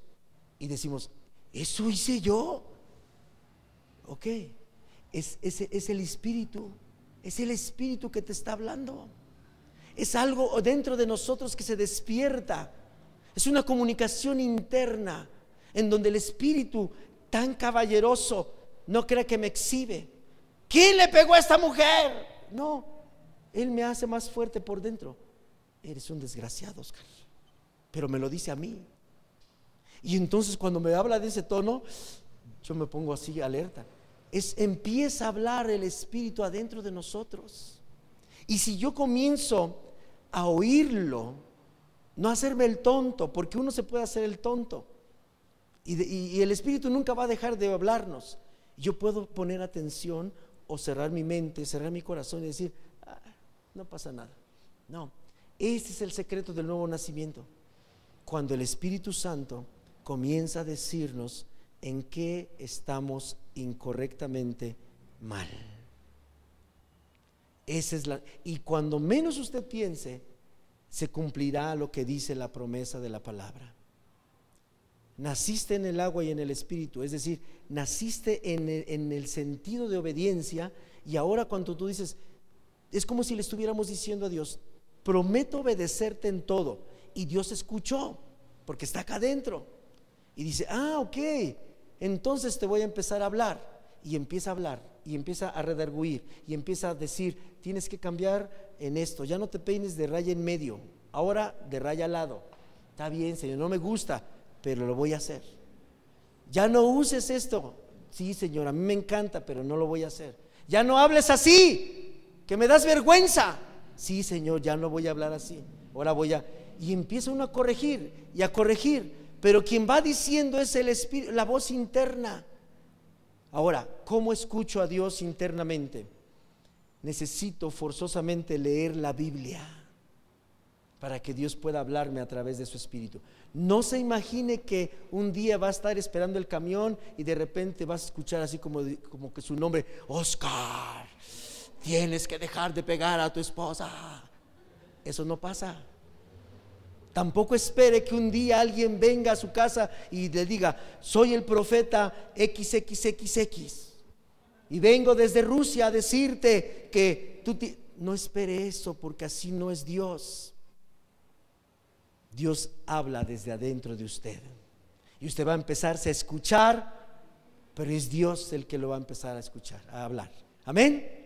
y decimos, eso hice yo. Ok, es, es el espíritu, es el espíritu que te está hablando. Es algo dentro de nosotros que se despierta. Es una comunicación interna en donde el espíritu tan caballeroso no cree que me exhibe, ¿Quién le pegó a esta mujer? No, él me hace más fuerte por dentro. Eres un desgraciado, Oscar. Pero me lo dice a mí. Y entonces cuando me habla de ese tono, yo me pongo así alerta. Es empieza a hablar el espíritu adentro de nosotros. Y si yo comienzo a oírlo, no hacerme el tonto, porque uno se puede hacer el tonto. Y, y el espíritu nunca va a dejar de hablarnos. Yo puedo poner atención o cerrar mi mente, cerrar mi corazón y decir, ah, no pasa nada. No, ese es el secreto del nuevo nacimiento. Cuando el Espíritu Santo comienza a decirnos en qué estamos incorrectamente mal. Esa es la y cuando menos usted piense, se cumplirá lo que dice la promesa de la palabra naciste en el agua y en el espíritu, es decir, naciste en el, sentido de obediencia y ahora cuando tú dices, es como si le estuviéramos diciendo a Dios, prometo obedecerte en todo. Y Dios escuchó, porque está acá adentro. Y dice, ah, ok, entonces te voy a empezar a hablar. Y empieza a hablar, y empieza a redarguir, y empieza a decir, tienes que cambiar en esto, ya no te peines de raya en medio, ahora de raya al lado. Está bien, Señor, no me gusta, pero lo voy a hacer. Ya no uses esto. Sí, Señor, a mí me encanta, pero no lo voy a hacer. Ya no hables así, que me das vergüenza. Sí, Señor, ya no voy a hablar así. Ahora voy a... Y empieza uno a corregir y a corregir. Pero quien va diciendo es el espíritu, la voz interna. Ahora, ¿cómo escucho a Dios internamente? Necesito forzosamente leer la Biblia para que Dios pueda hablarme a través de su espíritu. No se imagine que un día va a estar esperando el camión y de repente vas a escuchar así como, como que su nombre, Oscar, tienes que dejar de pegar a tu esposa. Eso no pasa. Tampoco espere que un día alguien venga a su casa y le diga, soy el profeta XXXX. Y vengo desde Rusia a decirte que tú... No espere eso porque así no es Dios. Dios habla desde adentro de usted. Y usted va a empezarse a escuchar, pero es Dios el que lo va a empezar a escuchar, a hablar. Amén.